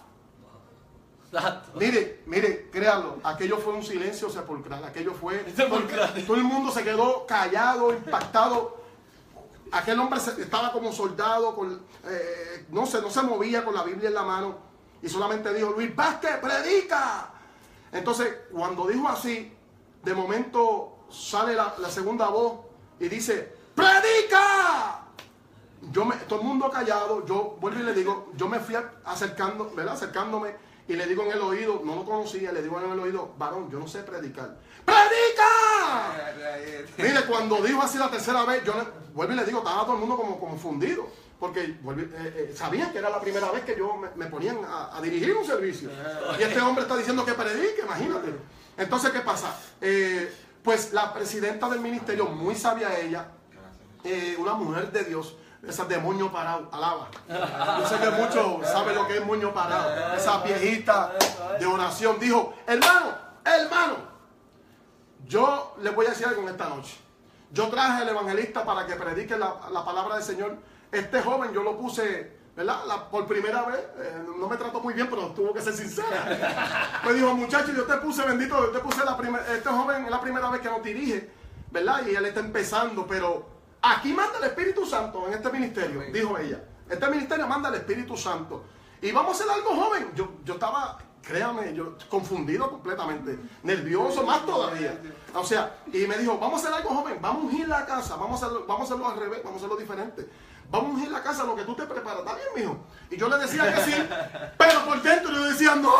Exacto. Mire, mire, créanlo, aquello fue un silencio sepulcral, aquello fue... Sepulcral. Todo el mundo se quedó callado, impactado. Aquel hombre estaba como soldado, con, eh, no, se, no se movía con la Biblia en la mano y solamente dijo, Luis Vázquez, predica. Entonces, cuando dijo así, de momento sale la, la segunda voz y dice, predica. Yo me, todo el mundo callado, yo vuelvo y le digo, yo me fui acercando, ¿verdad? Acercándome y le digo en el oído, no lo conocía, le digo en el oído, varón, yo no sé predicar. ¡Predica! Mire, cuando dijo así la tercera vez, yo le, vuelvo y le digo, estaba todo el mundo como confundido. Porque volví- eh, eh, sabían que era la primera vez que yo me, me ponían a, a dirigir un servicio. Y este hombre está diciendo que predique, imagínate. Entonces, ¿qué pasa? Eh, pues la presidenta del ministerio, muy sabia ella, eh, una mujer de Dios, esas de moño parado, alaba. Yo sé que muchos saben lo que es moño parado. Esa viejita de oración dijo, hermano, hermano, yo les voy a decir algo en esta noche. Yo traje al evangelista para que predique la, la palabra del Señor. Este joven yo lo puse, ¿verdad? Por primera vez. eh, no me trató muy bien, pero tuvo que ser sincera. Me dijo, muchacho, yo te puse, bendito, yo te puse la primera, este joven es la primera vez que nos dirige, ¿verdad? Y él está empezando, pero aquí manda el Espíritu Santo en este ministerio, Amén. dijo ella. Este ministerio manda el Espíritu Santo. Y vamos a hacer algo joven. Yo, yo estaba, créame, yo confundido completamente, nervioso más todavía. O sea, y me dijo, vamos a hacer algo joven, vamos a ungir la casa, vamos a hacerlo, vamos a hacerlo al revés, vamos a hacerlo diferente. Vamos a ungir la casa, lo que tú te preparas. ¿Está bien, mijo? Y yo le decía que sí, pero por dentro yo decía, no,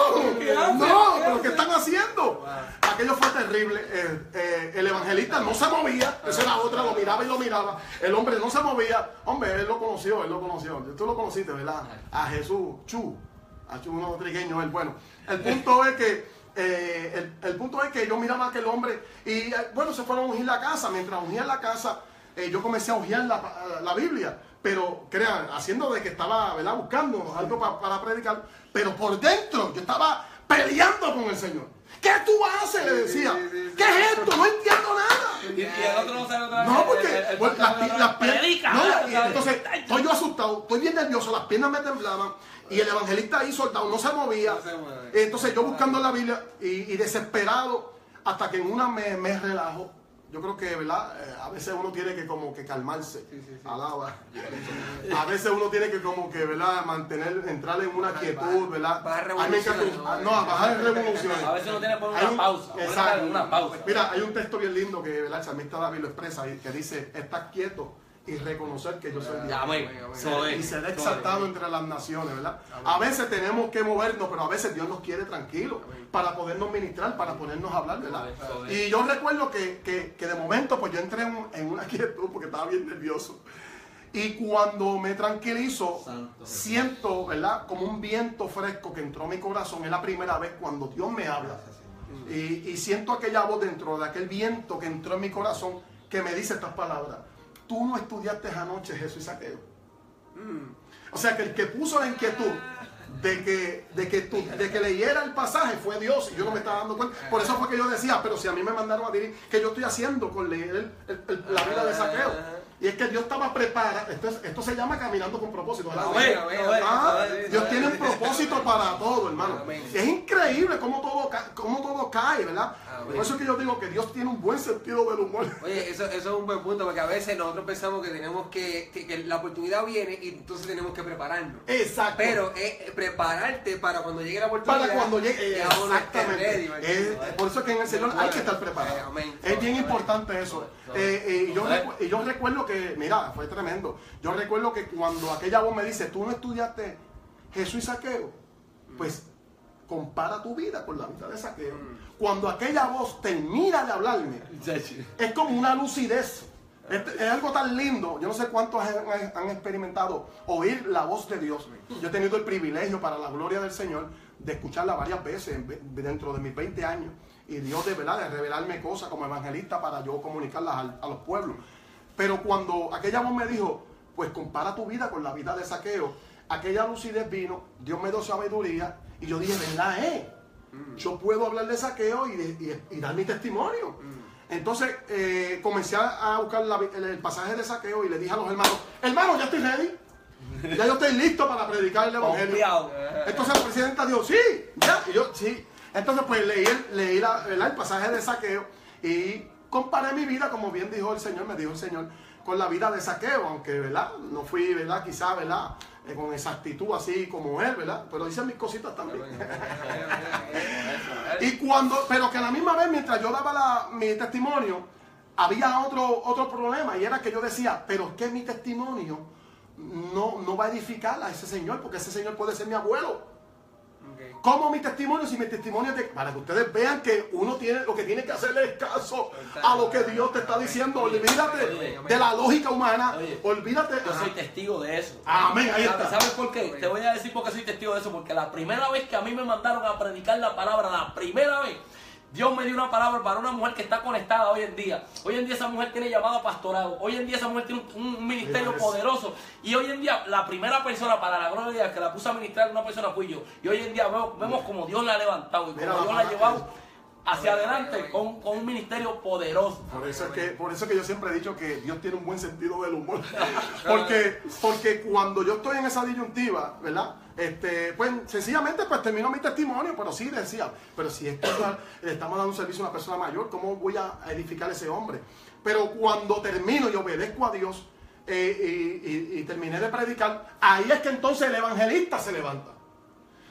no, pero ¿qué están haciendo? Aquello fue terrible. Eh, eh, el evangelista no se movía, esa era otra, lo miraba y lo miraba. El hombre no se movía. Hombre, él lo conoció, él lo conoció. Tú lo conociste, ¿verdad? A Jesús, Chu, a Chu, uno trigueño, él. Bueno, el punto es que eh, el, el punto es que yo miraba a aquel hombre y bueno, se fueron a ungir la casa. Mientras ungían la casa, eh, yo comencé a ungir la, la Biblia. Pero crean, haciendo de que estaba ¿verdad? buscando algo pa- para predicar. Pero por dentro yo estaba peleando con el Señor. ¿Qué tú haces? Le decía. sí, sí, sí. ¿Qué es esto? No entiendo nada. Y, el otro no sabe otra vez. No, el- porque el- el las, pi- las piernas. no, entonces, estoy yo asustado, estoy bien nervioso, las piernas me temblaban y el evangelista ahí soltado, no se movía. No se. Entonces yo buscando la Biblia y, y desesperado, hasta que en una me, me relajo. Yo creo que, ¿verdad? Eh, a veces uno tiene que como que calmarse. Sí, sí, sí. Alaba. A veces uno tiene que como que, ¿verdad? Mantener, entrar en una quietud, bajar, ¿verdad? bajar revoluciones, ¿no? A bajar revoluciones. A veces uno tiene que poner una un- pausa. Exacto. Una pausa. Mira, hay un texto bien lindo que ¿verdad? el salmista David lo expresa y que dice, estás quieto y reconocer que yo soy Dios. Y ser exaltado entre las naciones, ¿verdad? A veces tenemos que movernos, pero a veces Dios nos quiere tranquilos para podernos ministrar, para podernos hablar, ¿verdad? Y yo recuerdo que, que- que de momento, pues yo entré en, en una quietud porque estaba bien nervioso. Y cuando me tranquilizo, Santo. siento, ¿verdad? Como un viento fresco que entró a mi corazón. Es la primera vez cuando Dios me habla. Y, y siento aquella voz dentro de aquel viento que entró en mi corazón que me dice estas palabras. Tú no estudiaste anoche Jesús y Saqueo. O sea que el que puso la inquietud de que, de, que tú- de que leyera el pasaje fue Dios y yo no me estaba dando cuenta. Por eso fue que yo decía, pero si a mí me mandaron a decir que yo estoy haciendo con leer la vida de Saqueo. Y es que Dios estaba preparado. Esto, es- esto se llama caminando con propósito. Ah. Dios tiene un propósito para todo, hermano. Es increíble cómo todo, cómo todo cae, ¿verdad? Por eso es que yo digo que Dios tiene un buen sentido del humor. Oye, eso, eso es un buen punto, porque a veces nosotros pensamos que tenemos que, que, que la oportunidad viene y entonces tenemos que prepararnos. Exacto. Pero es prepararte para cuando llegue la oportunidad. para cuando llegue exactamente por eso es que en el Señor hay que estar Eh, preparado amén. es bien importante eso Eh, eh, y, yo recu- yo recuerdo que mira fue tremendo yo recuerdo que cuando aquella voz me dice tú no estudiaste Jesús y Saqueo pues compara tu vida con la vida de Saqueo cuando aquella voz termina de hablarme es como una lucidez. Es, algo tan lindo. Yo no sé cuántos han, han experimentado oír la voz de Dios. Yo he tenido el privilegio para la gloria del Señor de escucharla varias veces en ve- dentro de mis 20 años. Y Dios de verdad de revelarme cosas como evangelista para yo comunicarlas a, los pueblos. Pero cuando aquella voz me dijo, pues compara tu vida con la vida de saqueo, aquella lucidez vino, Dios me dio sabiduría y yo dije, ¿verdad eh? Yo puedo hablar de saqueo y, de- y- y dar mi testimonio. Entonces eh, comencé a buscar la- el, el pasaje de saqueo y le dije a los hermanos, hermanos, ya estoy ready. Ya yo estoy listo para predicar el evangelio. Entonces la presidenta dijo, sí, ya. Y yo, sí. Entonces pues leí, leí el pasaje de saqueo y comparé mi vida, como bien dijo el Señor, me dijo el Señor, con la vida de saqueo, aunque, ¿verdad? No fui, ¿verdad? Quizá, ¿verdad? Eh, con exactitud así como él, ¿verdad? Pero hice mis cositas también. Y cuando, pero que a la misma vez, mientras yo daba la- mi testimonio, había otro, otro problema y era que yo decía, pero es que mi testimonio no, no va a edificar a ese señor, porque ese señor puede ser mi abuelo. Ok. ¿Cómo mi testimonio? Si mi testimonio es de, para que ustedes vean que uno tiene, lo que tiene que hacerle es caso a lo que Dios te está diciendo. Olvídate Oye, de la lógica humana. Oye, Olvídate. Yo soy testigo de eso. Amén, ahí ¿Sabes- está. ¿Sabes por qué? Te voy a decir por qué soy testigo de eso. Porque la primera vez que a mí me mandaron a predicar la palabra, la primera vez, Dios me dio una palabra para una mujer que está conectada hoy en día. Hoy en día esa mujer tiene llamado a pastorado. Hoy en día esa mujer tiene un, un ministerio poderoso. Y hoy en día la primera persona para la gloria de Dios que la puso a ministrar una persona fui yo. Y hoy en día veo- vemos como Dios la ha levantado y como Dios la ha llevado hacia adelante con, con un ministerio poderoso. Por eso, es que, por eso es que yo siempre he dicho que Dios tiene un buen sentido del humor. porque, porque cuando yo estoy en esa disyuntiva, ¿verdad? Este, pues sencillamente pues termino mi testimonio, pero sí decía, pero si es que le estamos dando un servicio a una persona mayor, ¿cómo voy a edificar a ese hombre? Pero cuando termino y obedezco a Dios eh, y, y- y terminé de predicar, ahí es que entonces el evangelista se levanta.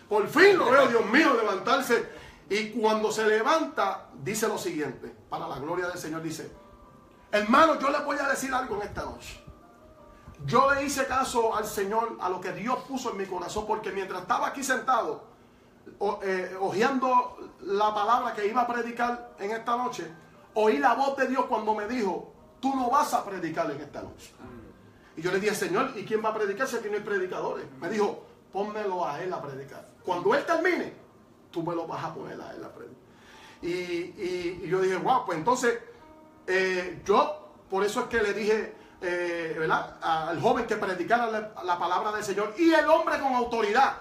Por fin lo veo, Dios mío, levantarse. Y cuando se levanta, dice lo siguiente, para la gloria del Señor, dice, hermano, yo les voy a decir algo en esta noche. Yo le hice caso al Señor, a lo que Dios puso en mi corazón, porque mientras estaba aquí sentado, o- eh, hojeando la palabra que iba a predicar en esta noche, oí la voz de Dios cuando me dijo, tú no vas a predicar en esta noche. Y yo le dije, Señor, ¿y quién va a predicar si aquí no hay predicadores? Me dijo, pónmelo a él a predicar. Cuando él termine, tú me lo vas a poner a él a predicar. Y, y- y yo dije, wow, pues entonces, eh, yo, por eso es que le dije, eh, ¿verdad? Al joven que predicara la, la palabra del Señor y el hombre con autoridad,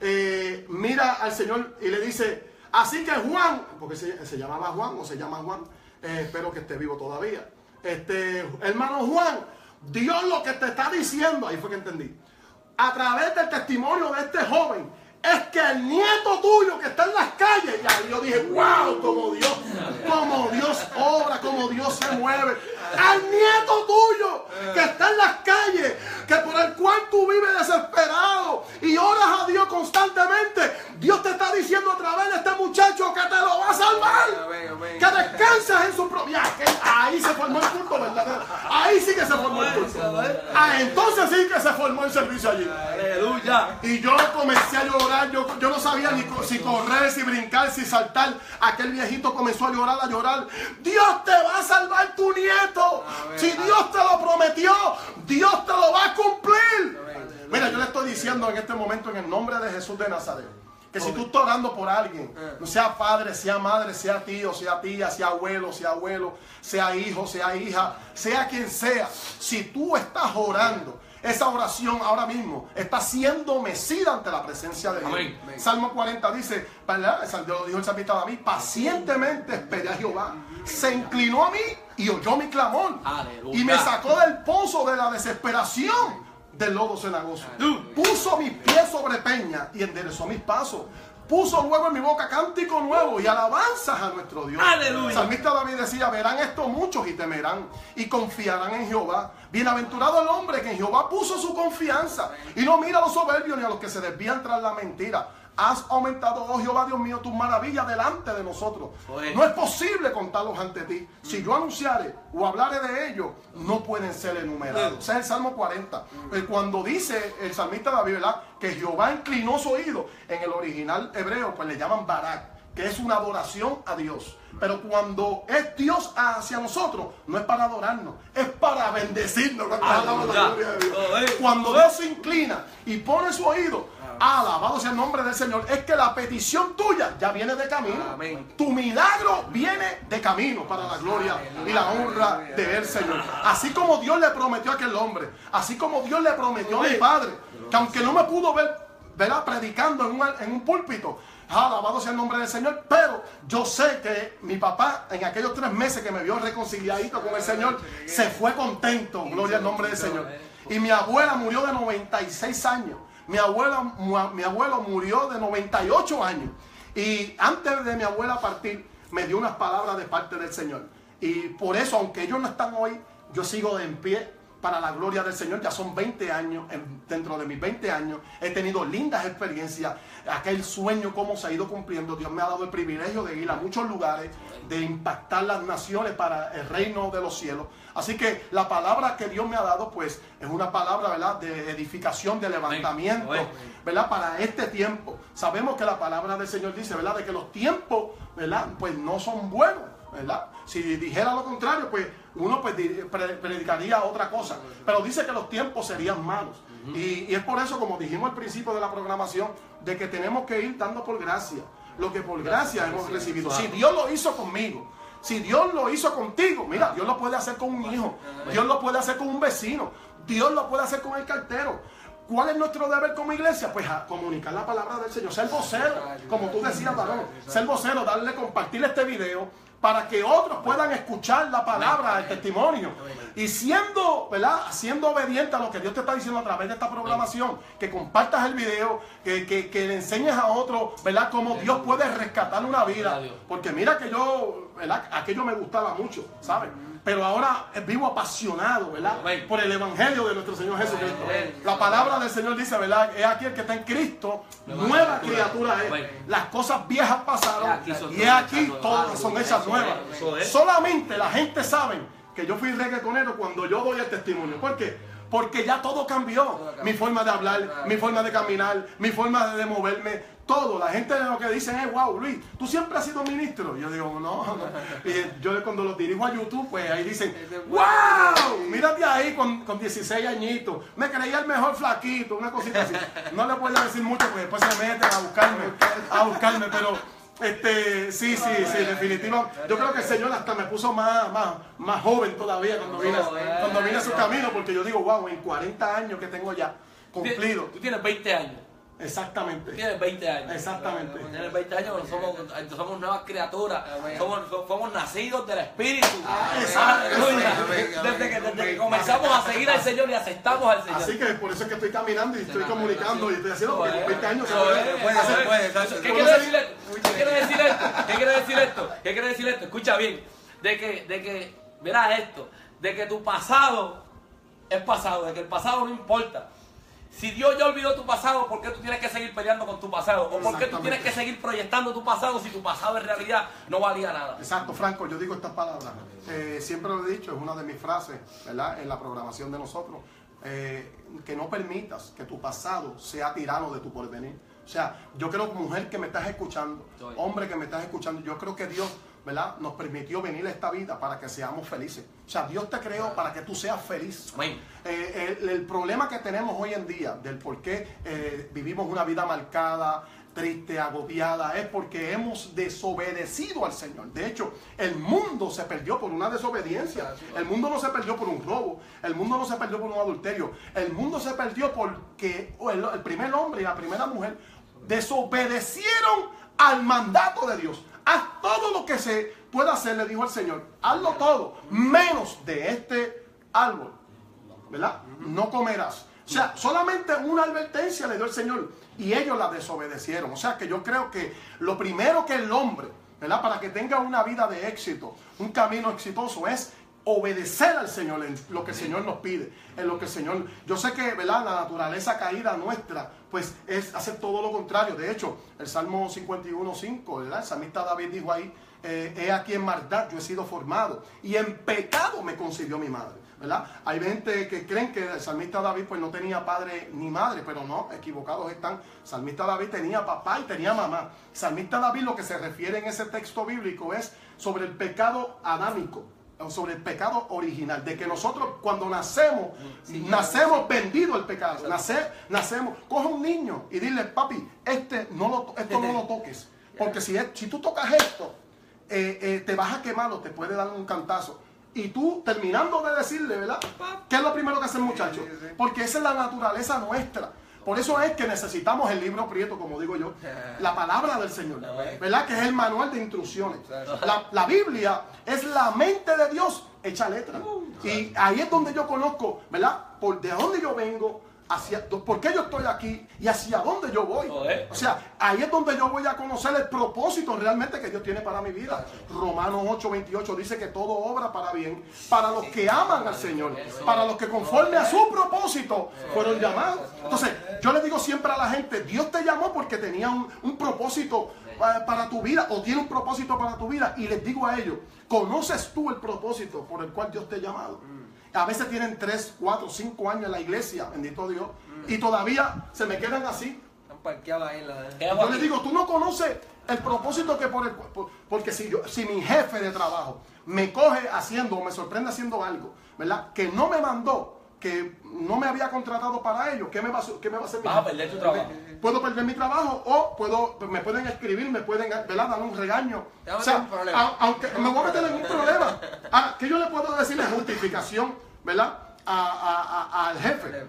eh, mira al Señor y le dice, así que Juan, porque se, llamaba Juan o se llama Juan, eh, espero que esté vivo todavía. Este, hermano Juan, Dios lo que te está diciendo, ahí fue que entendí, a través del testimonio de este joven, es que el nieto tuyo que está en las calles, y ahí yo dije, wow, como Dios, como Dios obra, como Dios se mueve. Al nieto tuyo que está en las calles, que por el cual tú vives desesperado y oras a Dios constantemente, Dios te está diciendo a través de este muchacho que te lo va a salvar. Que descanses en su propia. Ahí se formó el punto verdadero. Ahí sí que se formó el culto. Ah, entonces sí que se formó el servicio allí. Aleluya. Y yo comencé a llorar, yo, yo no sabía ni si correr, si brincar, si saltar. Aquel viejito comenzó a llorar, a llorar. Dios te va a salvar tu nieto. Si Dios te lo prometió, Dios te lo va a cumplir. Mira, yo le estoy diciendo en este momento en el nombre de Jesús de Nazaret. Que si tú estás orando por alguien, sea padre, sea madre, sea tío, sea tía, sea abuelo, sea abuelo, sea hijo, sea hija, sea quien sea, si tú estás orando, esa oración ahora mismo está siendo mecida ante la presencia de Dios. Amén. Salmo 40 dice, ¿verdad? Lo dijo el salmista David, pacientemente esperé a Jehová. Se inclinó a mí y oyó mi clamor. Aleluya. Y me sacó del pozo de la desesperación del lodo cenagoso. Puso mis pies sobre peña y enderezó mis pasos. Puso luego en mi boca cántico nuevo y alabanzas a nuestro Dios. Aleluya. El salmista David decía, verán esto muchos y temerán y confiarán en Jehová. Bienaventurado el hombre que en Jehová puso su confianza y no mira a los soberbios ni a los que se desvían tras la mentira. Has aumentado, oh Jehová Dios mío, tus maravillas delante de nosotros. Oye. No es posible contarlos ante ti. Si yo anunciare o hablare de ellos, no pueden ser enumerados. Ese es el Salmo 40. Eh, Cuando dice el salmista David, ¿verdad? Que Jehová inclinó su oído, en el original hebreo, pues le llaman Barak, que es una adoración a Dios. Pero cuando es Dios hacia nosotros, no es para adorarnos, es para bendecirnos. Cuando Dios se inclina y pone su oído, alabado sea el nombre del Señor, es que la petición tuya ya viene de camino. Amén. Tu milagro viene de camino para la gloria y la honra del Señor. Así como Dios le prometió a aquel hombre, así como Dios le prometió a mi padre, que aunque no me pudo ver, ¿verdad? predicando en un, en un púlpito, alabado sea el nombre del Señor, pero yo sé que mi papá en aquellos tres meses que me vio reconciliadito con el Señor, se fue contento, gloria al nombre del Señor. Y mi abuela murió de 96 años. Mi, abuela, mi abuelo murió de 98 años. Y antes de mi abuela partir, me dio unas palabras de parte del Señor. Y por eso, aunque ellos no están hoy, yo sigo en pie para la gloria del Señor. Ya son 20 años, en- dentro de mis 20 años he tenido lindas experiencias. Aquel sueño, cómo se ha ido cumpliendo. Dios me ha dado el privilegio de ir a muchos lugares, de impactar las naciones para el reino de los cielos. Así que la palabra que Dios me ha dado, pues, es una palabra, ¿verdad?, de edificación, de levantamiento. ¿verdad? Para este tiempo. Sabemos que la palabra del Señor dice, ¿verdad? De que los tiempos, ¿verdad? Pues no son buenos, ¿verdad? Si dijera lo contrario, pues uno pues di- pre- predicaría otra cosa. Pero dice que los tiempos serían malos. y, y es por eso, como dijimos al principio de la programación, de que tenemos que ir dando por gracia lo que por gracia hemos recibido. Si Dios lo hizo conmigo, si Dios lo hizo contigo, mira, Dios lo puede hacer con un hijo, Dios lo puede hacer con un vecino, Dios lo puede hacer con el cartero. ¿Cuál es nuestro deber como iglesia? Pues a comunicar la palabra del Señor, ser vocero, como tú decías, varón, ser vocero, darle, compartir este video para que otros puedan escuchar la palabra, el testimonio. Y siendo, ¿verdad? Siendo obediente a lo que Dios te está diciendo a través de esta programación, que compartas el video, que, que, que le enseñes a otros, ¿verdad? Cómo Dios puede rescatar una vida. Porque mira que yo, ¿verdad? Aquello me gustaba mucho, ¿sabes? Pero ahora vivo apasionado, ¿verdad? Por el evangelio de nuestro Señor Jesucristo. La palabra del Señor dice, ¿verdad? Es aquí el que está en Cristo, nueva criatura es. Las cosas viejas pasaron Y es aquí todas son hechas nuevas. Solamente la gente sabe que yo fui reggaetonero cuando yo doy el testimonio. ¿Por qué? Porque ya todo cambió. Mi forma de hablar, mi forma de caminar, mi forma de moverme, todo. La gente lo que dicen es, wow, Luis, tú siempre has sido ministro. Yo digo, no, no. Y yo cuando los dirijo a YouTube, pues ahí dicen, wow, mírate ahí con, con 16 añitos. Me creía el mejor flaquito, una cosita así. No le puedo decir mucho porque después se meten a buscarme, a buscarme, pero... Este, sí, sí, sí, definitivo. Yo creo que el Señor hasta me puso más, más, más joven todavía cuando vine, cuando vine a su camino, porque yo digo, wow, en 40 años que tengo ya cumplido. Tú tienes 20 años. Exactamente. tienes 20 años. Exactamente. Tienes 20 años, somos, somos nuevas criaturas, Amén. somos, somos nacidos del Espíritu. exacto. Desde que, desde que comenzamos a seguir al Señor y aceptamos al Señor. Así que por eso es que estoy caminando y estoy comunicando y estoy haciendo porque con 20 años. ¿Qué quiere decir esto? ¿Qué quiere decir esto? ¿Qué quiere decir esto? ¿Qué quiere decir esto? Escucha bien. De que, de que, mira esto, de que tu pasado es pasado, de que el pasado no importa. Si Dios ya olvidó tu pasado, ¿por qué tú tienes que seguir peleando con tu pasado? ¿O por qué tú tienes que seguir proyectando tu pasado si tu pasado en realidad no valía nada? Exacto, Franco, yo digo estas palabras. eh, siempre lo he dicho, es una de mis frases, ¿verdad? En la programación de nosotros. eh, que no permitas que tu pasado sea tirano de tu porvenir. O sea, yo creo, mujer que me estás escuchando, hombre que me estás escuchando, yo creo que Dios, ¿verdad? Nos permitió venir a esta vida para que seamos felices. O sea, Dios te creó para que tú seas feliz. Amén. Eh, el, el problema que tenemos hoy en día del por qué eh, vivimos una vida marcada, triste, agobiada, es porque hemos desobedecido al Señor. De hecho, el mundo se perdió por una desobediencia. El mundo no se perdió por un robo. El mundo no se perdió por un adulterio. El mundo se perdió porque el, el primer hombre y la primera mujer desobedecieron al mandato de Dios. Haz todo lo que se pueda hacer, le dijo el Señor. Hazlo todo, menos de este árbol. ¿verdad? No comerás. O sea, solamente una advertencia le dio el Señor y ellos la desobedecieron. O sea, que yo creo que lo primero que el hombre, ¿verdad? Para que tenga una vida de éxito, un camino exitoso, es obedecer al Señor en lo que el Señor nos pide, en lo que el Señor... Yo sé que, ¿verdad? La naturaleza caída nuestra, pues es hacer todo lo contrario. De hecho, el Salmo 51.5, ¿verdad? El salmista David dijo ahí, eh, he aquí en maldad yo he sido formado y en pecado me concibió mi madre. ¿verdad? Hay gente que creen que el salmista David pues no tenía padre ni madre, pero no, equivocados están. Salmista David tenía papá y tenía mamá. Salmista David lo que se refiere en ese texto bíblico es sobre el pecado adámico, sobre el pecado original, de que nosotros cuando nacemos, nacemos vendidos al pecado. Nace, nacemos, coge un niño y dile, papi, este no lo, esto no lo toques, porque si, es- si tú tocas esto, eh, eh, te vas a quemar o te puede dar un cantazo. Y tú terminando de decirle, ¿verdad? ¿Qué es lo primero que hace el muchacho? Porque esa es la naturaleza nuestra. Por eso es que necesitamos el libro prieto, como digo yo, la palabra del Señor, ¿verdad? Que es el manual de instrucciones. La, la Biblia es la mente de Dios hecha letra. Y ahí es donde yo conozco, ¿verdad? Por de dónde yo vengo, hacia, por qué yo estoy aquí y hacia dónde yo voy. O sea, ahí es donde yo voy a conocer el propósito realmente que Dios tiene para mi vida. Romanos 8, 28 dice que todo obra para bien para los que aman al Señor, para los que conforme a su propósito fueron llamados. Entonces, yo le digo siempre a la gente, Dios te llamó porque tenía un, un propósito eh, para tu vida o tiene un propósito para tu vida. Y les digo a ellos, ¿conoces tú el propósito por el cual Dios te ha llamado? A veces tienen 3, 4, 5 años en la iglesia, bendito Dios, y todavía se me quedan así. Están parqueados ahí en la. ¿Qué Yo le digo, tú no conoces el propósito que por el por- porque si yo, si mi jefe de trabajo me coge haciendo o me sorprende haciendo algo, ¿verdad? Que no me mandó, que no me había contratado para ello, ¿qué me va qué me va a hacer mi Vas a jefe? perder tu trabajo. Puedo perder mi trabajo o puedo, me pueden escribir, me pueden ¿verdad? dar un regaño. O sea, a- aunque me voy a meter en un problema. Ah, ¿Qué yo le puedo decir en justificación, ¿verdad? A- a- a- al jefe.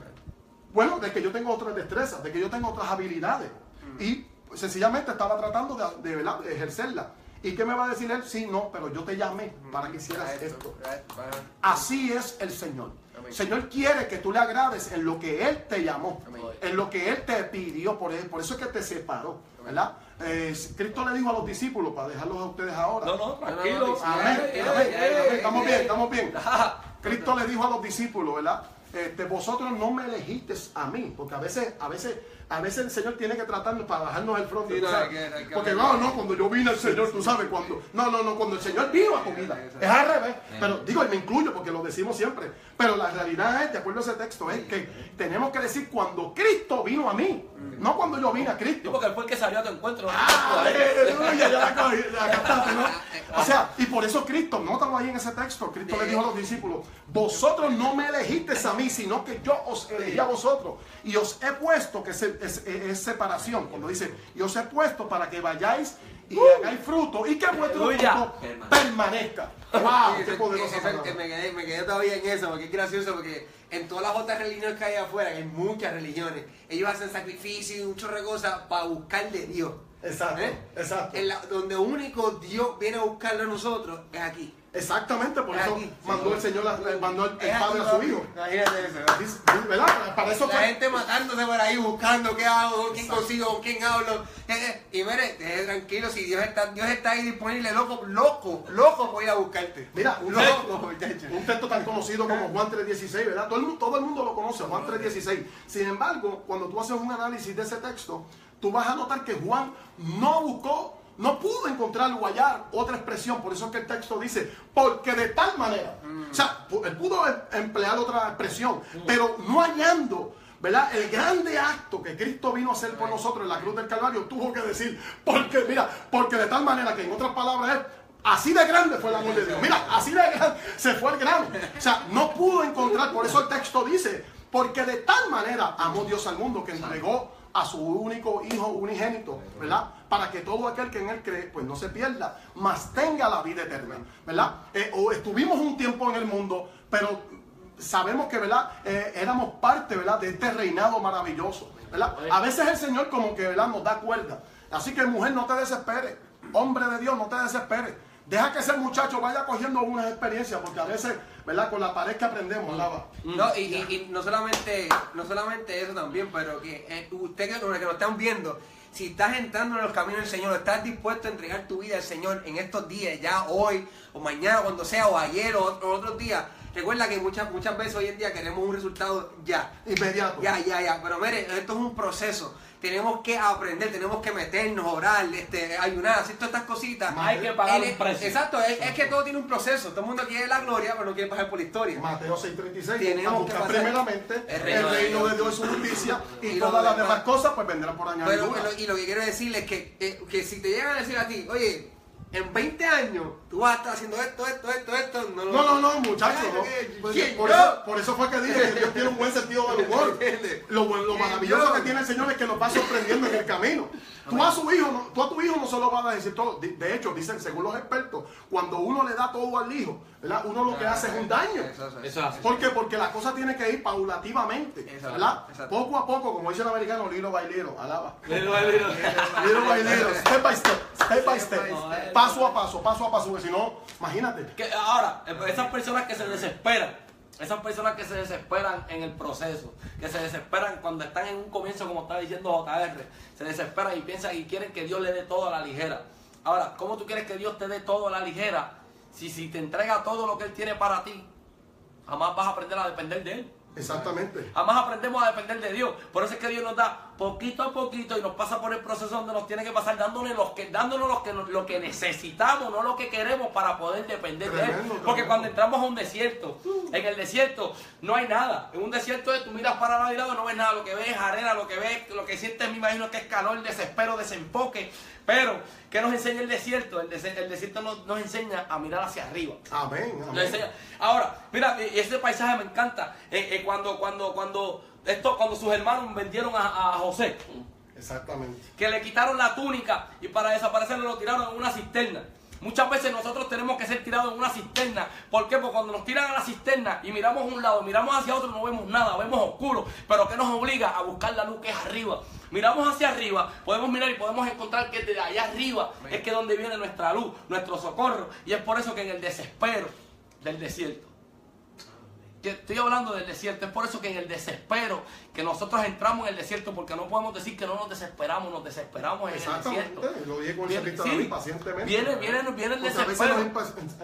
Bueno, de que yo tengo otras destrezas, de que yo tengo otras habilidades. Y sencillamente estaba tratando de, de, ¿verdad? de ejercerla. ¿Y qué me va a decir él? Sí, no, pero yo te llamé para que hicieras esto. Así es el Señor. Señor quiere que tú le agrades en lo que Él te llamó, Amén. en lo que Él te pidió, por, él, por eso es que te separó, ¿verdad? Eh, Cristo le dijo a los discípulos, para dejarlos a ustedes ahora, No, no, tranquilo. Amén, amén, amén, estamos bien, estamos bien. Cristo le dijo a los discípulos, ¿verdad? Este, vosotros no me elegisteis a mí, porque a veces, a veces, a veces el Señor tiene que tratarnos para bajarnos el frente. Sí, no, ¿sabes? hay que- hay que porque no, no, cuando yo vine al Señor, tú sabes, cuando, no, no, no, cuando el Señor vino a tu vida, Eso. es al revés. Pero digo, y me incluyo porque lo decimos siempre, pero la realidad es, de acuerdo a ese texto, es que tenemos que decir cuando Cristo vino a mí, no cuando yo vine a Sí, Cristo. porque él fue el que salió a tu encuentro. Ah, eh, ya, la la captaste, ¿no? O sea, y por eso Cristo, nótalo ahí en ese texto, Cristo le dijo a los discípulos, vosotros no me elegisteis a mí, sino que yo os elegí a vosotros. Y os he puesto, que es, es- es separación, cuando dice, y os he puesto para que vayáis y hagáis fruto y que vuestro fruto permanezca. ¡Wow! Sí, ¡Qué eh, me, quedé, me quedé todavía en eso, porque es gracioso, porque en todas las otras religiones que hay afuera, que hay muchas religiones, ellos hacen sacrificio y un chorro de cosas para buscar de Dios. Exacto, ¿Eh? exacto. En la- donde único Dios viene a buscarlo a nosotros es aquí. Exactamente, por Es eso aquí. mandó el Señor, mandó el, Padre a su hijo. Imagínate eso. Dice- ¿Verdad? Para eso La fue. gente matándose por ahí, buscando qué hago, con quién Exacto. consigo, con quién hablo. Eh, eh, Y mire, deje tranquilo, si Dios está, Dios está ahí disponible, loco, loco, loco voy a buscarte. Mira, un loco, texto, muchacho. un texto tan conocido como Juan 3.16, ¿verdad? Todo el, mu- todo el mundo lo conoce, Juan 3.16. Sin embargo, cuando tú haces un análisis de ese texto, tú vas a notar que Juan no buscó, no pudo encontrar o hallar otra expresión. Por eso es que el texto dice, porque de tal manera. O sea, él pudo em- emplear otra expresión, pero no hallando. ¿Verdad? El grande acto que Cristo vino a hacer por nosotros en la cruz del Calvario tuvo que decir, porque, mira, porque de tal manera que en otras palabras es, Así de grande fue el amor de Dios. Mira, así de grande se fue el grano. O sea, no pudo encontrar, por eso el texto dice, porque de tal manera amó Dios al mundo que entregó a su único hijo unigénito, ¿verdad? Para que todo aquel que en él cree, pues no se pierda, mas tenga la vida eterna, ¿verdad? Eh, o estuvimos un tiempo en el mundo, pero sabemos que, ¿verdad? Eh, éramos parte, ¿verdad? De este reinado maravilloso, ¿verdad? A veces el Señor como que, ¿verdad? Nos da cuerda. Así que mujer, no te desesperes. Hombre de Dios, no te desesperes. Deja que ese muchacho vaya cogiendo unas experiencias, porque a veces, ¿verdad? Con la pared que aprendemos, ¿verdad? No, y, y- y no solamente no solamente eso también, pero que eh, usted que, que nos están viendo, si estás entrando en los caminos del Señor, estás dispuesto a entregar tu vida al Señor en estos días, ya hoy, o mañana, cuando sea, o ayer, o, o otros días, recuerda que muchas, muchas veces hoy en día queremos un resultado ya. Inmediato. Ya, ya, ya. Pero mire, esto es un proceso. Tenemos que aprender, tenemos que meternos, orar, este, ayunar, hacer todas estas cositas. Hay que pagar Él- un precio. Exacto, es, es que todo tiene un proceso. Todo el mundo quiere la gloria, pero no quiere pasar por la historia. Mateo 6:36, Tenemos que pasar primeramente el el reino de Dios. Y su justicia y, todas las demás. cosas pues vendrán por Pero, añadidura. pero- y lo que quiero decirles es que, eh, que si te llegan a decir a ti, oye, en 20 años tú vas a estar haciendo esto, esto, esto, esto, no lo- No, no, no, muchachos, por, eso, por eso fue que dije que Dios tiene un buen sentido del humor. Lo, lo maravilloso Yo. que tiene el Señor es que nos va sorprendiendo en el camino. Tú a, su hijo, no- tú a tu hijo no solo vas a decir todo. De de hecho, dicen, según los expertos, cuando uno le da todo al hijo, ¿verdad? uno lo que hace es un daño. ¿Por qué? Porque la cosa tiene que ir paulativamente. Poco a poco, como dice el americano, lilo bailero, alaba. Little. Little by little, step by step, step by step, by step. Paso a paso, paso a paso, porque si no, imagínate. Que ahora, esas personas que se desesperan, esas personas que se desesperan en el proceso, que se desesperan cuando están en un comienzo, como estaba diciendo JR, se desesperan y piensan y quieren que Dios le dé todo a la ligera. Ahora, ¿cómo tú quieres que Dios te dé todo a la ligera si, si te entrega todo lo que Él tiene para ti, jamás vas a aprender a depender de Él? Exactamente. Jamás aprendemos a depender de Dios. Por eso es que Dios nos da poquito a poquito y nos pasa por el proceso donde nos tiene que pasar dándonos, los que, dándonos los que, lo que necesitamos, no lo que queremos para poder depender de Él. Porque cuando entramos a un desierto, en el desierto no hay nada. En un desierto tú miras para lado y lado, no ves nada. Lo que ves es arena, lo que ves, lo que sientes, me imagino que es calor, desespero, desenfoque. Pero, ¿qué nos enseña el desierto? El, des- el desierto nos, nos enseña a mirar hacia arriba. Amén. Ahora, mira, y ese paisaje me encanta. Eh, eh, cuando, cuando, cuando, esto, cuando sus hermanos vendieron a, a José, Exactamente. que le quitaron la túnica y para desaparecerlo lo tiraron en una cisterna. Muchas veces nosotros tenemos que ser tirados en una cisterna. ¿Por qué? Porque cuando nos tiran a la cisterna y miramos a un lado, miramos hacia otro, no vemos nada, vemos oscuro. Pero ¿qué nos obliga a buscar la luz que es arriba? Miramos hacia arriba, podemos mirar y podemos encontrar que de allá arriba es que donde viene nuestra luz, nuestro socorro. Y es por eso que en el desespero del desierto, que estoy hablando del desierto, es por eso que en el desespero, que nosotros entramos en el desierto, porque no podemos decir que no nos desesperamos, nos desesperamos en el desierto. Lo dije con el Viene- salmista sí, David pacientemente. Viene, viene, viene el desespero.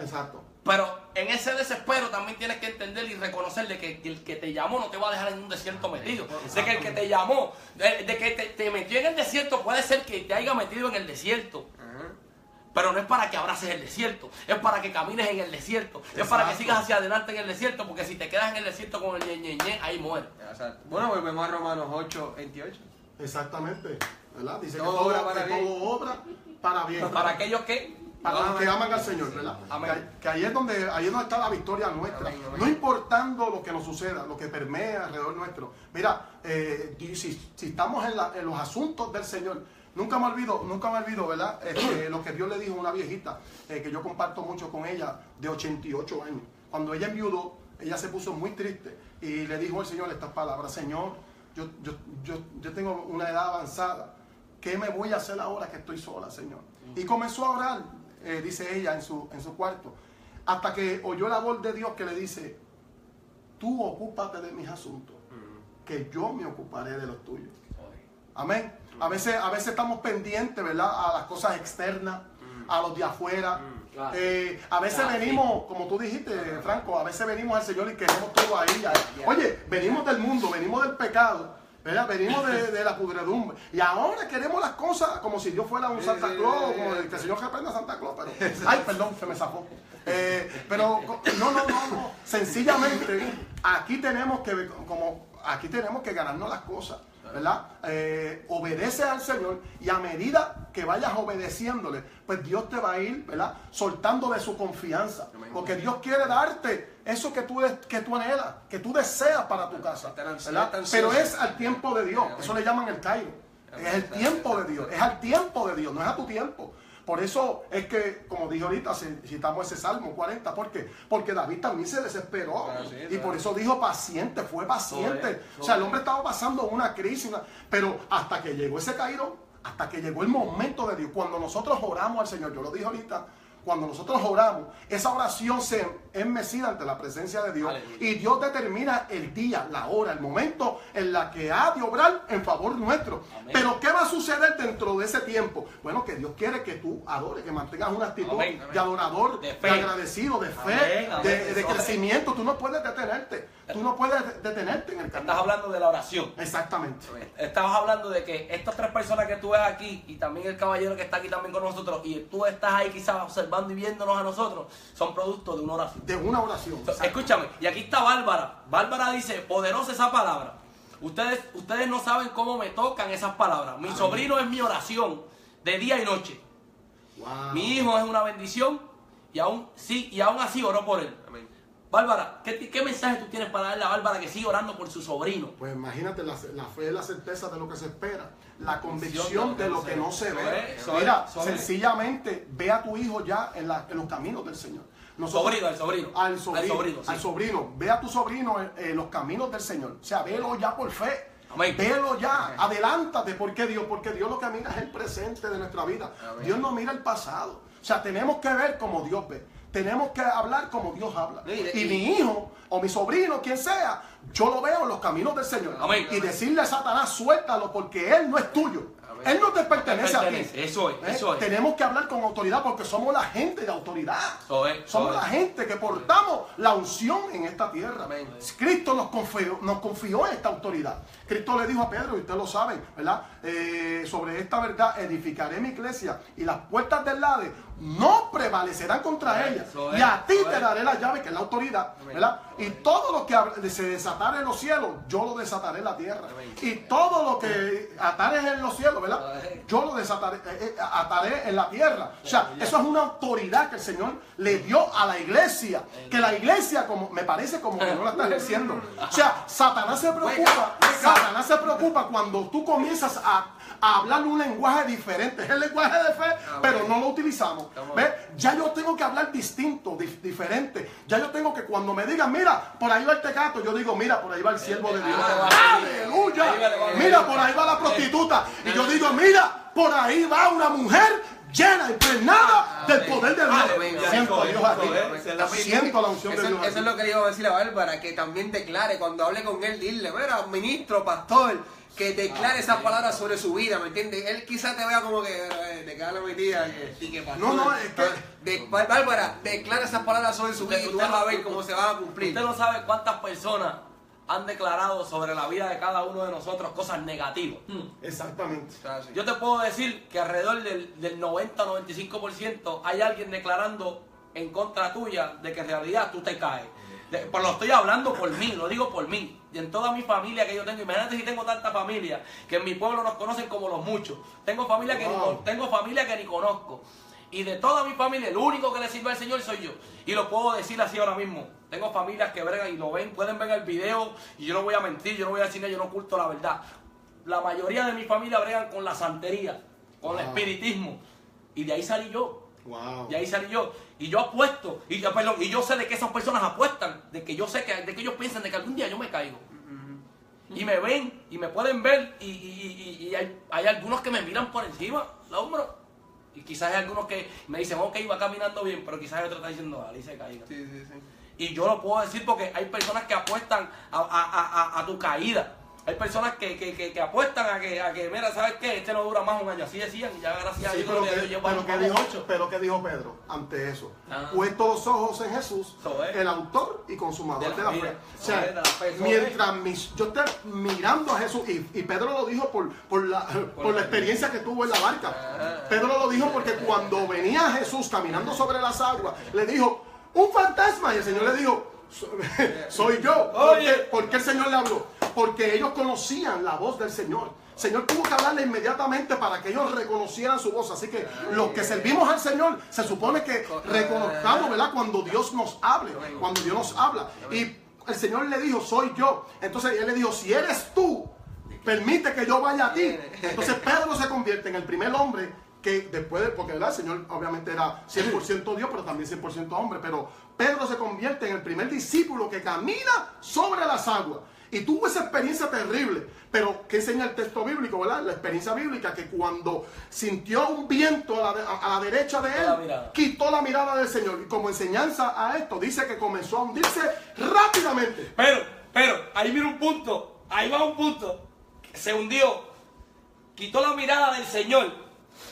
Exacto. Pero en ese desespero también tienes que entender y reconocer de que el que te llamó no te va a dejar en un desierto metido. De que el que te llamó, de, de que te, te metió en el desierto, puede ser que te haya metido en el desierto. Pero no es para que abraces el desierto, es para que camines en el desierto, es para que sigas hacia adelante en el desierto, porque si te quedas en el desierto con el ñe, ñe, ñe, ahí mueres. Exacto. Bueno, volvemos a Romanos 8, 28. Exactamente. ¿Verdad? Dice Todo que todo, obra para que bien. todo obra para bien. Para aquellos que Para los que aman al Señor, ¿verdad? Amén. Que, que ahí es donde ahí es donde está la victoria nuestra. Amén. No importando lo que nos suceda, lo que permea alrededor nuestro. Mira, eh, si, si estamos en, la- en los asuntos del Señor, nunca me olvido, nunca me olvido, ¿verdad? Este, lo que Dios le dijo a una viejita, eh, que yo comparto mucho con ella, de 88 años. Cuando ella enviudó, ella se puso muy triste y le dijo al Señor estas palabras, Señor, yo, yo, yo, yo tengo una edad avanzada. ¿Qué me voy a hacer ahora que estoy sola, Señor? Y comenzó a orar, eh, dice ella en su, en su cuarto. hasta que oyó la voz de Dios que le dice, tú ocúpate de mis asuntos, que yo me ocuparé de los tuyos. Amén. A veces, a veces estamos pendientes, ¿verdad? A las cosas externas, a los de afuera. Claro. Eh, a veces Claro, venimos, como tú dijiste, Franco, a veces venimos al Señor y queremos todo ahí. ahí. Oye, venimos del mundo, venimos del pecado, ¿verdad? Venimos de, de la pudredumbre. Y ahora queremos las cosas como si yo fuera un Santa Claus, como el que el Señor reprenda a Santa Claus. Pero, ay, perdón, se me zafó. Eh, pero no, no, no, no. Sencillamente, aquí tenemos que, como, aquí tenemos que ganarnos las cosas. ¿Verdad? Eh, obedece al Señor y a medida que vayas obedeciéndole, pues Dios te va a ir, ¿verdad? Soltando de su confianza. Porque Dios quiere darte eso que tú, que tú anhelas, que tú deseas para tu casa. ¿verdad? Pero es al tiempo de Dios. Eso le llaman el Cairo. Es el tiempo de Dios. Es al tiempo de Dios, no es a tu tiempo. Por eso es que, como dije ahorita, ci- citamos ese Salmo 40. ¿Por qué? Porque David también se desesperó. Ah, sí, y por eso dijo paciente, fue paciente. O sea, el hombre estaba pasando una crisis. una- pero hasta que llegó ese Cairo, hasta que llegó el momento de Dios. Cuando nosotros oramos al Señor, yo lo dije ahorita, cuando nosotros oramos, esa oración se enmecida ante la presencia de Dios. Aleluya. Y Dios determina el día, la hora, el momento en la que ha de obrar en favor nuestro. Amén. Pero ¿qué va a suceder dentro de ese tiempo? Bueno, que Dios quiere que tú adores, que mantengas una actitud Amén. de adorador, De de, agradecido, de fe, Amén, de, crecimiento. Tú no puedes detenerte. Tú no puedes detenerte en el Estás camino. hablando de la oración. Exactamente. Estabas hablando de que estas tres personas que tú ves aquí y también el caballero que está aquí también con nosotros y tú estás ahí quizás observando y viéndonos a nosotros, son producto de una oración. De una oración. Exacto. Escúchame, y aquí está Bárbara. Bárbara dice, poderosa esa palabra. Ustedes, ustedes no saben cómo me tocan esas palabras. Mi sobrino es mi oración de día y noche. Wow. Mi hijo es una bendición y aún, sí, y aún así oró por él. Amén. Bárbara, ¿qué, qué mensaje tú tienes para darle a Bárbara que sigue orando por su sobrino? Pues imagínate, la, la fe es la certeza de lo que se espera, la convicción convicción de lo que no se ve. Mira, sencillamente ve a tu hijo ya en, la- en los caminos del Señor. Nosotros- Sobrino, al sobrino. Al sobrino, Al sobrino, sí. al sobrino. Ve a tu sobrino en, los caminos del Señor. O sea, velo ya por fe. Amén. Velo ya, adelántate. ¿Por qué Dios? Porque Dios lo que mira es el presente de nuestra vida. Amén. Dios no mira el pasado. O sea, tenemos que ver como Dios ve. Tenemos que hablar como Dios habla. Y Y y- mi hijo o mi sobrino, quien sea, yo lo veo en los caminos del Señor. Amén. Y decirle a Satanás, suéltalo porque él no es tuyo. Él no te pertenece, a ti. Pertenece, eso es, ¿Eh? eso es. Tenemos que hablar con autoridad porque somos la gente de autoridad. Es, somos la gente que portamos la unción en esta tierra. Amén. Cristo nos confió, nos confió esta autoridad. Cristo le dijo a Pedro, y ustedes lo saben, ¿verdad? Eh, sobre esta verdad edificaré mi iglesia y las puertas del Hades no prevalecerán contra ella. Es, Y a ti te daré la llave, que es la autoridad. ¿verdad? Y todo lo que se desataré en los cielos, yo lo desataré en la tierra. Y todo lo que atares en los cielos, ¿verdad? Yo lo desataré, eh, eh, ataré en la tierra. O sea, eso es una autoridad que el Señor le dio a la iglesia. Que la iglesia, como me parece como que no la está ejerciendo. O sea, Satanás se preocupa, Satanás se preocupa cuando tú comienzas a, a hablar un lenguaje diferente. Es el lenguaje de fe, pero no lo utilizamos. ¿Ves? Ya yo tengo que hablar distinto, dif- diferente. Ya yo tengo que cuando me digan, mira, por ahí va el tecato, yo digo, mira, por ahí va el siervo de Dios. ¡Aleluya! Va. Mira, por ahí va la prostituta. Y yo digo, mira, por ahí va una mujer llena, impregnada del poder de Dios. Siento a Dios aquí. Siento la unción de Dios eso es lo que le iba a decir a Bárbara, que también declare, cuando hable con él, dile, mira, ministro, pastor, que declare esas palabras sobre su vida, ¿me entiendes? Él quizás te vea como que eh, te queda la metida que, y que pastor. No, no, es que- De- Bárbara, declara esas palabras sobre su vida y tú vas a ver cómo se van a cumplir. Usted no sabe cuántas personas han declarado sobre la vida de cada uno de nosotros cosas negativas. Exactamente. Sea, sí. Yo te puedo decir que alrededor del, del 90-95% hay alguien declarando en contra tuya de que en realidad tú te caes. De- pero lo estoy hablando por mí, lo digo por mí. Y en toda mi familia que yo tengo, imagínate si tengo tanta familia, que en mi pueblo nos conocen como los muchos. Tengo familia que, ni, Wow. con- tengo familia que ni conozco. Y de toda mi familia, el único que le sirve al Señor soy yo. Y lo puedo decir así ahora mismo. Tengo familias que bregan y lo ven, pueden ver el video y yo no voy a mentir, yo no voy a decir nada, yo no oculto la verdad. La mayoría de mi familia bregan con la santería, con el espiritismo. Y de ahí salí yo. Wow. Y ahí salí yo. Y yo apuesto. Y, yo- perdón, y yo sé de que esas personas apuestan. De que yo sé que, de que ellos piensan de que algún día yo me caigo. Y me ven y me pueden ver. Y, y- y- y hay, hay algunos que me miran por encima, el hombro. Y quizás hay algunos que me dicen, ok, va caminando bien, pero quizás hay otros que están diciendo, dale, y se caiga. Sí, sí, sí. Y yo lo puedo decir porque hay personas que apuestan a, a- a- a- a tu caída. Hay personas que, que, que, que apuestan a que, a que, mira, ¿sabes qué? Este no dura más un año. Así decían, y ya gracias a Sí, Dios, pero, a que, pero, llevamos que dijo, pero que dijo Pedro ante eso. Ah. Puesto los ojos en Jesús, el autor y consumador De de la fe. O sea, de la fe, eso mientras mis- yo esté mirando a Jesús, y, y Pedro lo dijo por, por, la, por la experiencia que tuvo en la barca. Pedro lo dijo porque cuando venía Jesús caminando sobre las aguas, le dijo, un fantasma, y el Señor le dijo, "So- soy yo. ¿Por Oye. qué? ¿Por qué el Señor le habló? Porque ellos conocían la voz del Señor. Señor tuvo que hablarle inmediatamente para que ellos reconocieran su voz. Así que los que servimos al Señor, se supone que reconozcamos, ¿verdad? Cuando Dios nos hable, cuando Dios nos habla. Y el Señor le dijo, soy yo. Entonces él le dijo, si eres tú, permite que yo vaya a ti. Entonces Pedro se convierte en el primer hombre que después, de, porque ¿verdad? el Señor obviamente era 100% Dios, pero también 100% hombre, pero Pedro se convierte en el primer discípulo que camina sobre las aguas. Y tuvo esa experiencia terrible, pero ¿qué enseña el texto bíblico, verdad? La experiencia bíblica, que cuando sintió un viento a la, de- a- a la derecha de la él, quitó la mirada del Señor. Y como enseñanza a esto, dice que comenzó a hundirse rápidamente. Pero, pero, ahí viene un punto, ahí va un punto. Se hundió, quitó la mirada del Señor,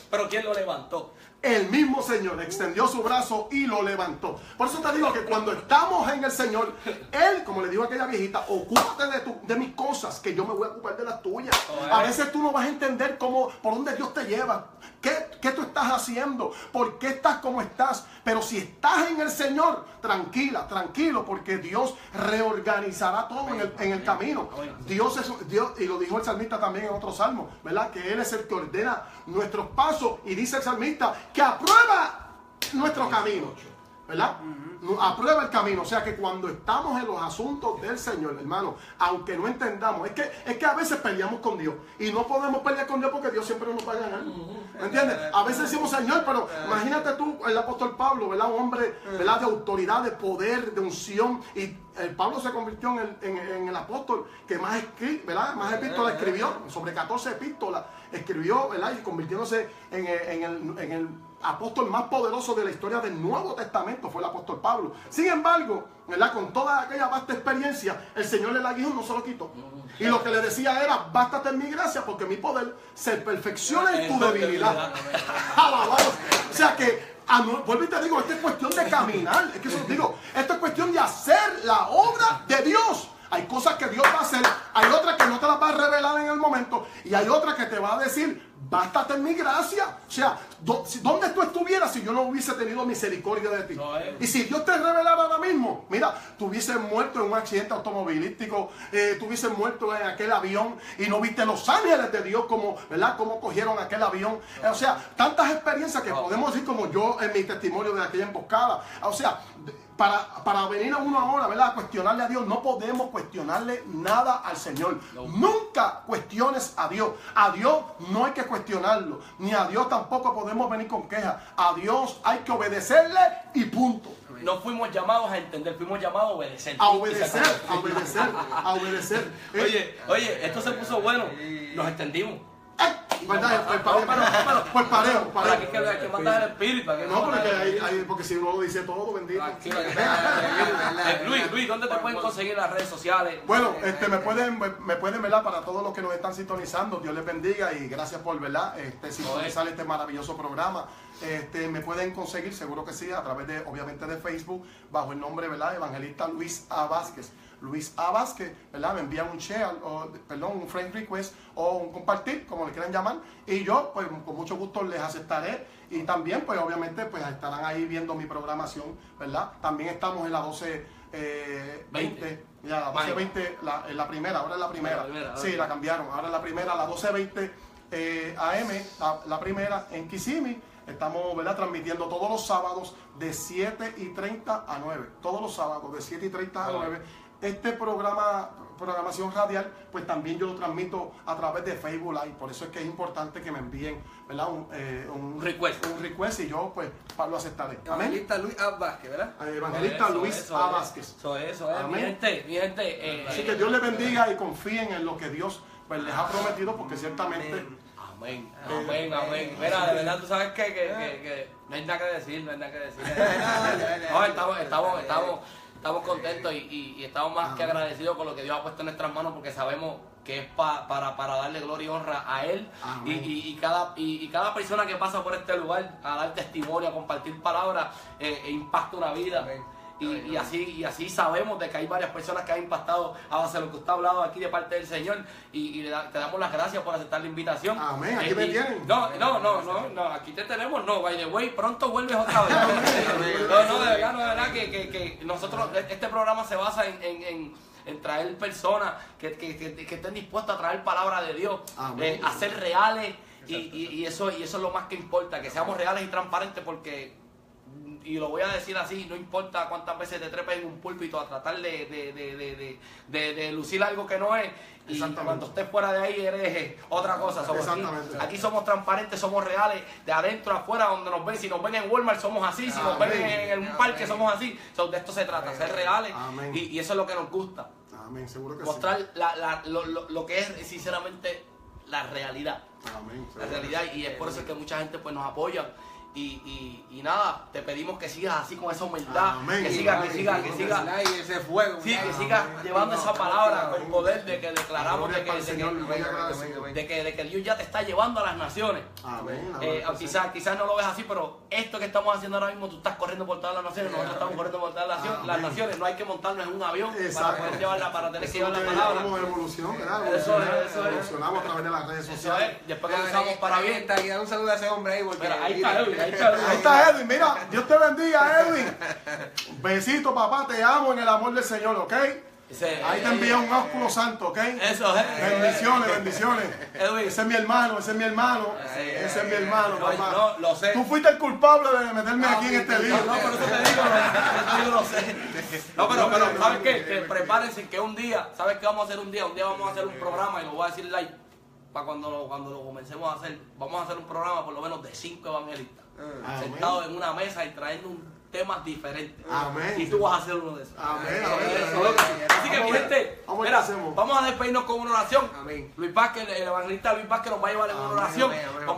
pero ¿quién lo levantó? El mismo Señor extendió su brazo y lo levantó. Por eso te digo que cuando estamos en el Señor, Él, como le dijo a aquella viejita, ocúpate de, tu- de mis cosas, que yo me voy a ocupar de las tuyas. Oh, A eh. veces tú no vas a entender cómo, por dónde Dios te lleva, qué, qué tú estás haciendo, por qué estás como estás. Pero si estás en el Señor, tranquila, tranquilo, porque Dios reorganizará todo en el, camino. Dios es Dios, y lo dijo el salmista también en otro salmo, ¿verdad? Que Él es el que ordena nuestros pasos y dice el salmista que aprueba nuestro camino, ¿verdad? Aprueba el camino, o sea que cuando estamos en los asuntos del Señor, hermano, aunque no entendamos, es que, es que a veces peleamos con Dios y no podemos pelear con Dios porque Dios siempre nos va a ganar. ¿Me entiendes? A veces decimos Señor, pero imagínate tú, el apóstol Pablo, ¿verdad? Un hombre, ¿verdad? De autoridad, de poder, de unción. Y el Pablo se convirtió en el, en- el apóstol que más, escri- ¿verdad? más epístolas escribió, sobre 14 epístolas escribió, ¿verdad? Y convirtiéndose en en el apóstol más poderoso de la historia del Nuevo Testamento, fue el apóstol Pablo. Sin embargo. Con toda aquella vasta experiencia, el Señor le la guió, no se lo quitó. Y lo que le decía era, bástate en mi gracia, porque mi poder se perfecciona en tu debilidad. O sea que, a no- vuelvo y te digo, esto es cuestión de caminar. Es que eso digo, esto es cuestión de hacer la obra de Dios. Hay cosas que Dios va a hacer, hay otras que no te las va a revelar en el momento, y hay otras que te va a decir, bástate en mi gracia. O sea, do- si- ¿dónde tú estuvieras si yo no hubiese tenido misericordia de ti? No, eh. Y si Dios te revelara ahora mismo, mira, tú hubieses muerto en un accidente automovilístico, eh, tú hubieses muerto en aquel avión y no viste los ángeles de Dios como, ¿verdad? Cómo cogieron aquel avión. Eh, O sea, tantas experiencias que podemos decir como yo en mi testimonio de aquella emboscada. O sea, para, para venir a uno ahora, ¿verdad? A cuestionarle a Dios, no podemos cuestionarle nada al Señor. Nunca cuestiones a Dios. A Dios no hay que cuestionarlo. Ni a Dios tampoco podemos venir con quejas. A Dios hay que obedecerle y punto. No fuimos llamados a entender, fuimos llamados a obedecer. A obedecer, a obedecer, a obedecer. Eh, Oye, oye, esto se puso bueno. Nos extendimos. ¿Verdad? Pues pues parejo, Para que, que, mandar el espíritu. No, porque, hay- hay- porque si uno lo dice todo, bendito. Eh, Luis, Luis, ¿dónde te pueden conseguir las redes sociales? Bueno, este, me pueden, me pueden, ¿verdad? Para todos los que nos están sintonizando, Dios les bendiga y gracias por, ¿verdad? Este, sintonizar este maravilloso programa. Este, me pueden conseguir, seguro que sí, a través de, obviamente, de Facebook, bajo el nombre, ¿verdad? Evangelista Luis A. Vázquez. Luis A. Vázquez, ¿verdad? Me envían un share, o, perdón, un friend request o un compartir, como le quieran llamar, y yo, pues, con mucho gusto les aceptaré. Y también, pues, obviamente, pues, estarán ahí viendo mi programación, ¿verdad? También estamos en la 12, eh, 20, ya, la 12.20, la, en la primera, ahora es la primera. La primera, sí, la cambiaron, ahora es la primera, la 12.20 eh, AM, la, la primera en Kissimmee. Estamos ¿verdad? transmitiendo todos los sábados de 7 y 30 a 9. Todos los sábados de 7 y 30 a 9. Este programa, programación radial, pues también yo lo transmito a través de Facebook Live. Por eso es que es importante que me envíen ¿verdad? Un, eh, un, request. un request y yo pues pa- lo aceptaré. Amén. Evangelista Luis A. Vázquez, ¿verdad? Eh, Evangelista Eso, Luis eso A. Vázquez. Eso es, eso es. Mi Amén. gente, mi gente. eh, Así que Dios les bendiga y confíen en lo que Dios pues, les ha prometido, porque ciertamente Amén, amén, amén. Mira, de verdad, tú sabes que, que, que, que no hay nada que decir, no hay nada que decir. No, estamos, estamos, estamos, estamos contentos y, y- y estamos más que agradecidos con lo que Dios ha puesto en nuestras manos porque sabemos que es pa- para, para darle gloria y honra a Él y, cada, y, cada persona que pasa por este lugar a dar testimonio, a compartir palabras, eh, eh, impacta una vida. Amén. Y, y así y así sabemos de que hay varias personas que han impactado a base de lo que usted ha hablado aquí de parte del Señor y, y le da- te damos las gracias por aceptar la invitación. Amén, aquí Eh, me y- tienen. No, no, no, no, no, aquí te tenemos, no, by the way, pronto vuelves otra vez. No, no, de verdad, no, de verdad que, que, que nosotros, este programa se basa en, en, en, en traer personas que, que, que, que estén dispuestas a traer palabra de Dios, Amén. eh, a ser reales y, y, y eso, y eso es lo más que importa, que seamos reales y transparentes porque y lo voy a decir así, no importa cuántas veces te trepes en un púlpito a tratar de, de, de, de, lucir algo que no es, y cuando estés fuera de ahí eres otra cosa. Somos aquí, Exactamente. aquí somos transparentes, somos reales, de adentro a afuera, donde nos ven. Si nos ven en Walmart somos así, si nos ven en, un parque somos así. So, de esto se trata, ser reales, y, y eso es lo que nos gusta. Amén, seguro que Mostrar la, la- lo, lo, lo que es sinceramente la realidad sí. Amén. la realidad y es por eso que mucha gente pues nos apoya y, y, y nada, te pedimos que sigas así con esa humildad, Amén. que sigas, que sigas, que sigas, Y ese fuego. sí, que sigas llevando esa palabra con poder de que declaramos de que, de que, muy agradecido. de que, de que Dios ya te está llevando a las naciones. Amén. Eh, quizás, quizás no lo ves así, pero esto que estamos haciendo ahora mismo, tú estás corriendo por todas las naciones, nosotros estamos corriendo por todas las naciones, las Amén. naciones, no hay que montarnos en un avión para poder llevarla, para tener Eso que llevar la palabra. evolución, ¿verdad? Eso es, Evolucionar, eso es. Evolucionamos a través de las redes Eso sociales. es, después que usamos para bien. Está, y da un saludo a ese hombre ahí. Porque, ahí está ahí está Edwin. Mira, Dios te bendiga, Edwin. Besito, papá, te amo en el amor del Señor, ¿ok? Ahí te envía un ósculo santo, ¿ok? Eso es. Bendiciones, bendiciones. Edwin. Ese es mi hermano, ese es mi hermano. Ese es mi hermano, No, papá. no, lo sé. Tú fuiste el culpable de meterme aquí en este No, lío. no, pero eso te digo, digo, lo sé. No, pero, pero, ¿sabes qué? Que prepárense que un día, ¿sabes qué vamos a hacer un día? Un día vamos a hacer un programa y lo voy a decir live. Para cuando lo, cuando lo comencemos a hacer, vamos a hacer un programa por lo menos de cinco evangelistas. Amén. Sentados en una mesa y trayendo un temas diferentes. Amén. Y tú vas a ser uno de esos. Amén, amén. Así que, mi gente, vamos a mira, vamos despedirnos con una oración. Amén. Luis Vázquez, el evangelista Luis Vázquez nos va a llevar en una oración.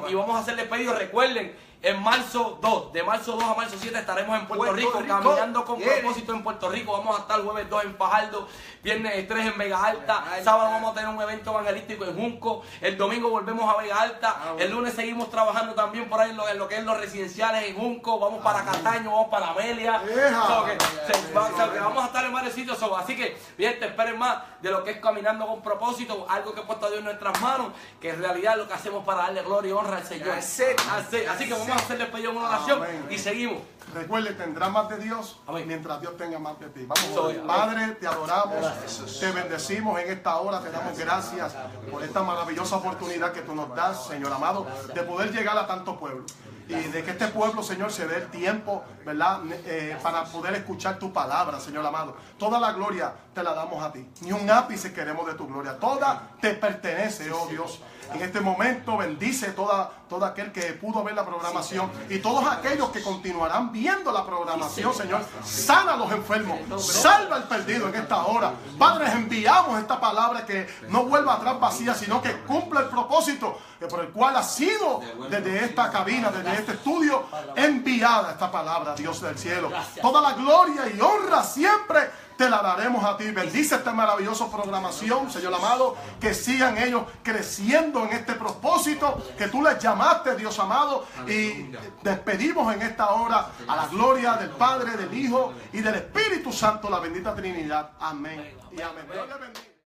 y vamos a hacer despedidos. Recuerden, en marzo 2, de marzo 2 a marzo 7 estaremos en Puerto, Puerto Rico, Rico. caminando con propósito en Puerto Rico. Vamos a estar jueves 2 en Fajardo, viernes 3 en Vega Alta, Vega Alta. sábado vamos a tener un evento evangelístico en Junco, el domingo volvemos a Vega Alta, Ah, bueno. el lunes seguimos trabajando también por ahí en lo, en lo que es los residenciales en Junco, vamos para Cataño, vamos para Amelia. So que- se- va- o sea, que vamos a estar en varios sitios. so, así que, bien, te esperen más de lo que es caminando con propósito, algo que ha puesto Dios en nuestras manos, que en realidad es lo que hacemos para darle gloria y honra al Señor. Así, así que vamos a hacer despedido en una oración Amén. y seguimos. Recuerde, tendrás más de Dios Amén. mientras Dios tenga más de ti. Vamos, Soy. Padre, te adoramos, te bendecimos en esta hora, te damos gracias por esta maravillosa oportunidad que tú nos das, Señor amado, de poder llegar a tanto pueblo. Y de que este pueblo, Señor, se dé el tiempo, ¿verdad? Eh, para poder escuchar tu palabra, Señor amado. Toda la gloria te la damos a ti. Ni un ápice queremos de tu gloria. Toda te pertenece, oh Dios. En este momento bendice toda, todo aquel que pudo ver la programación y todos aquellos que continuarán viendo la programación, Señor. Sana a los enfermos, salva al perdido en esta hora. Padre, enviamos esta palabra que no vuelva atrás vacía, sino que cumpla el propósito que por el cual ha sido desde esta cabina, desde este estudio, enviada esta palabra, Dios del cielo. Toda la gloria y honra siempre te la daremos a ti. Bendice esta maravillosa programación, Señor amado. Que sigan ellos creciendo en este propósito que tú les llamaste, Dios amado. Y despedimos en esta hora a la gloria del Padre, del Hijo y del Espíritu Santo, la bendita Trinidad. Amén.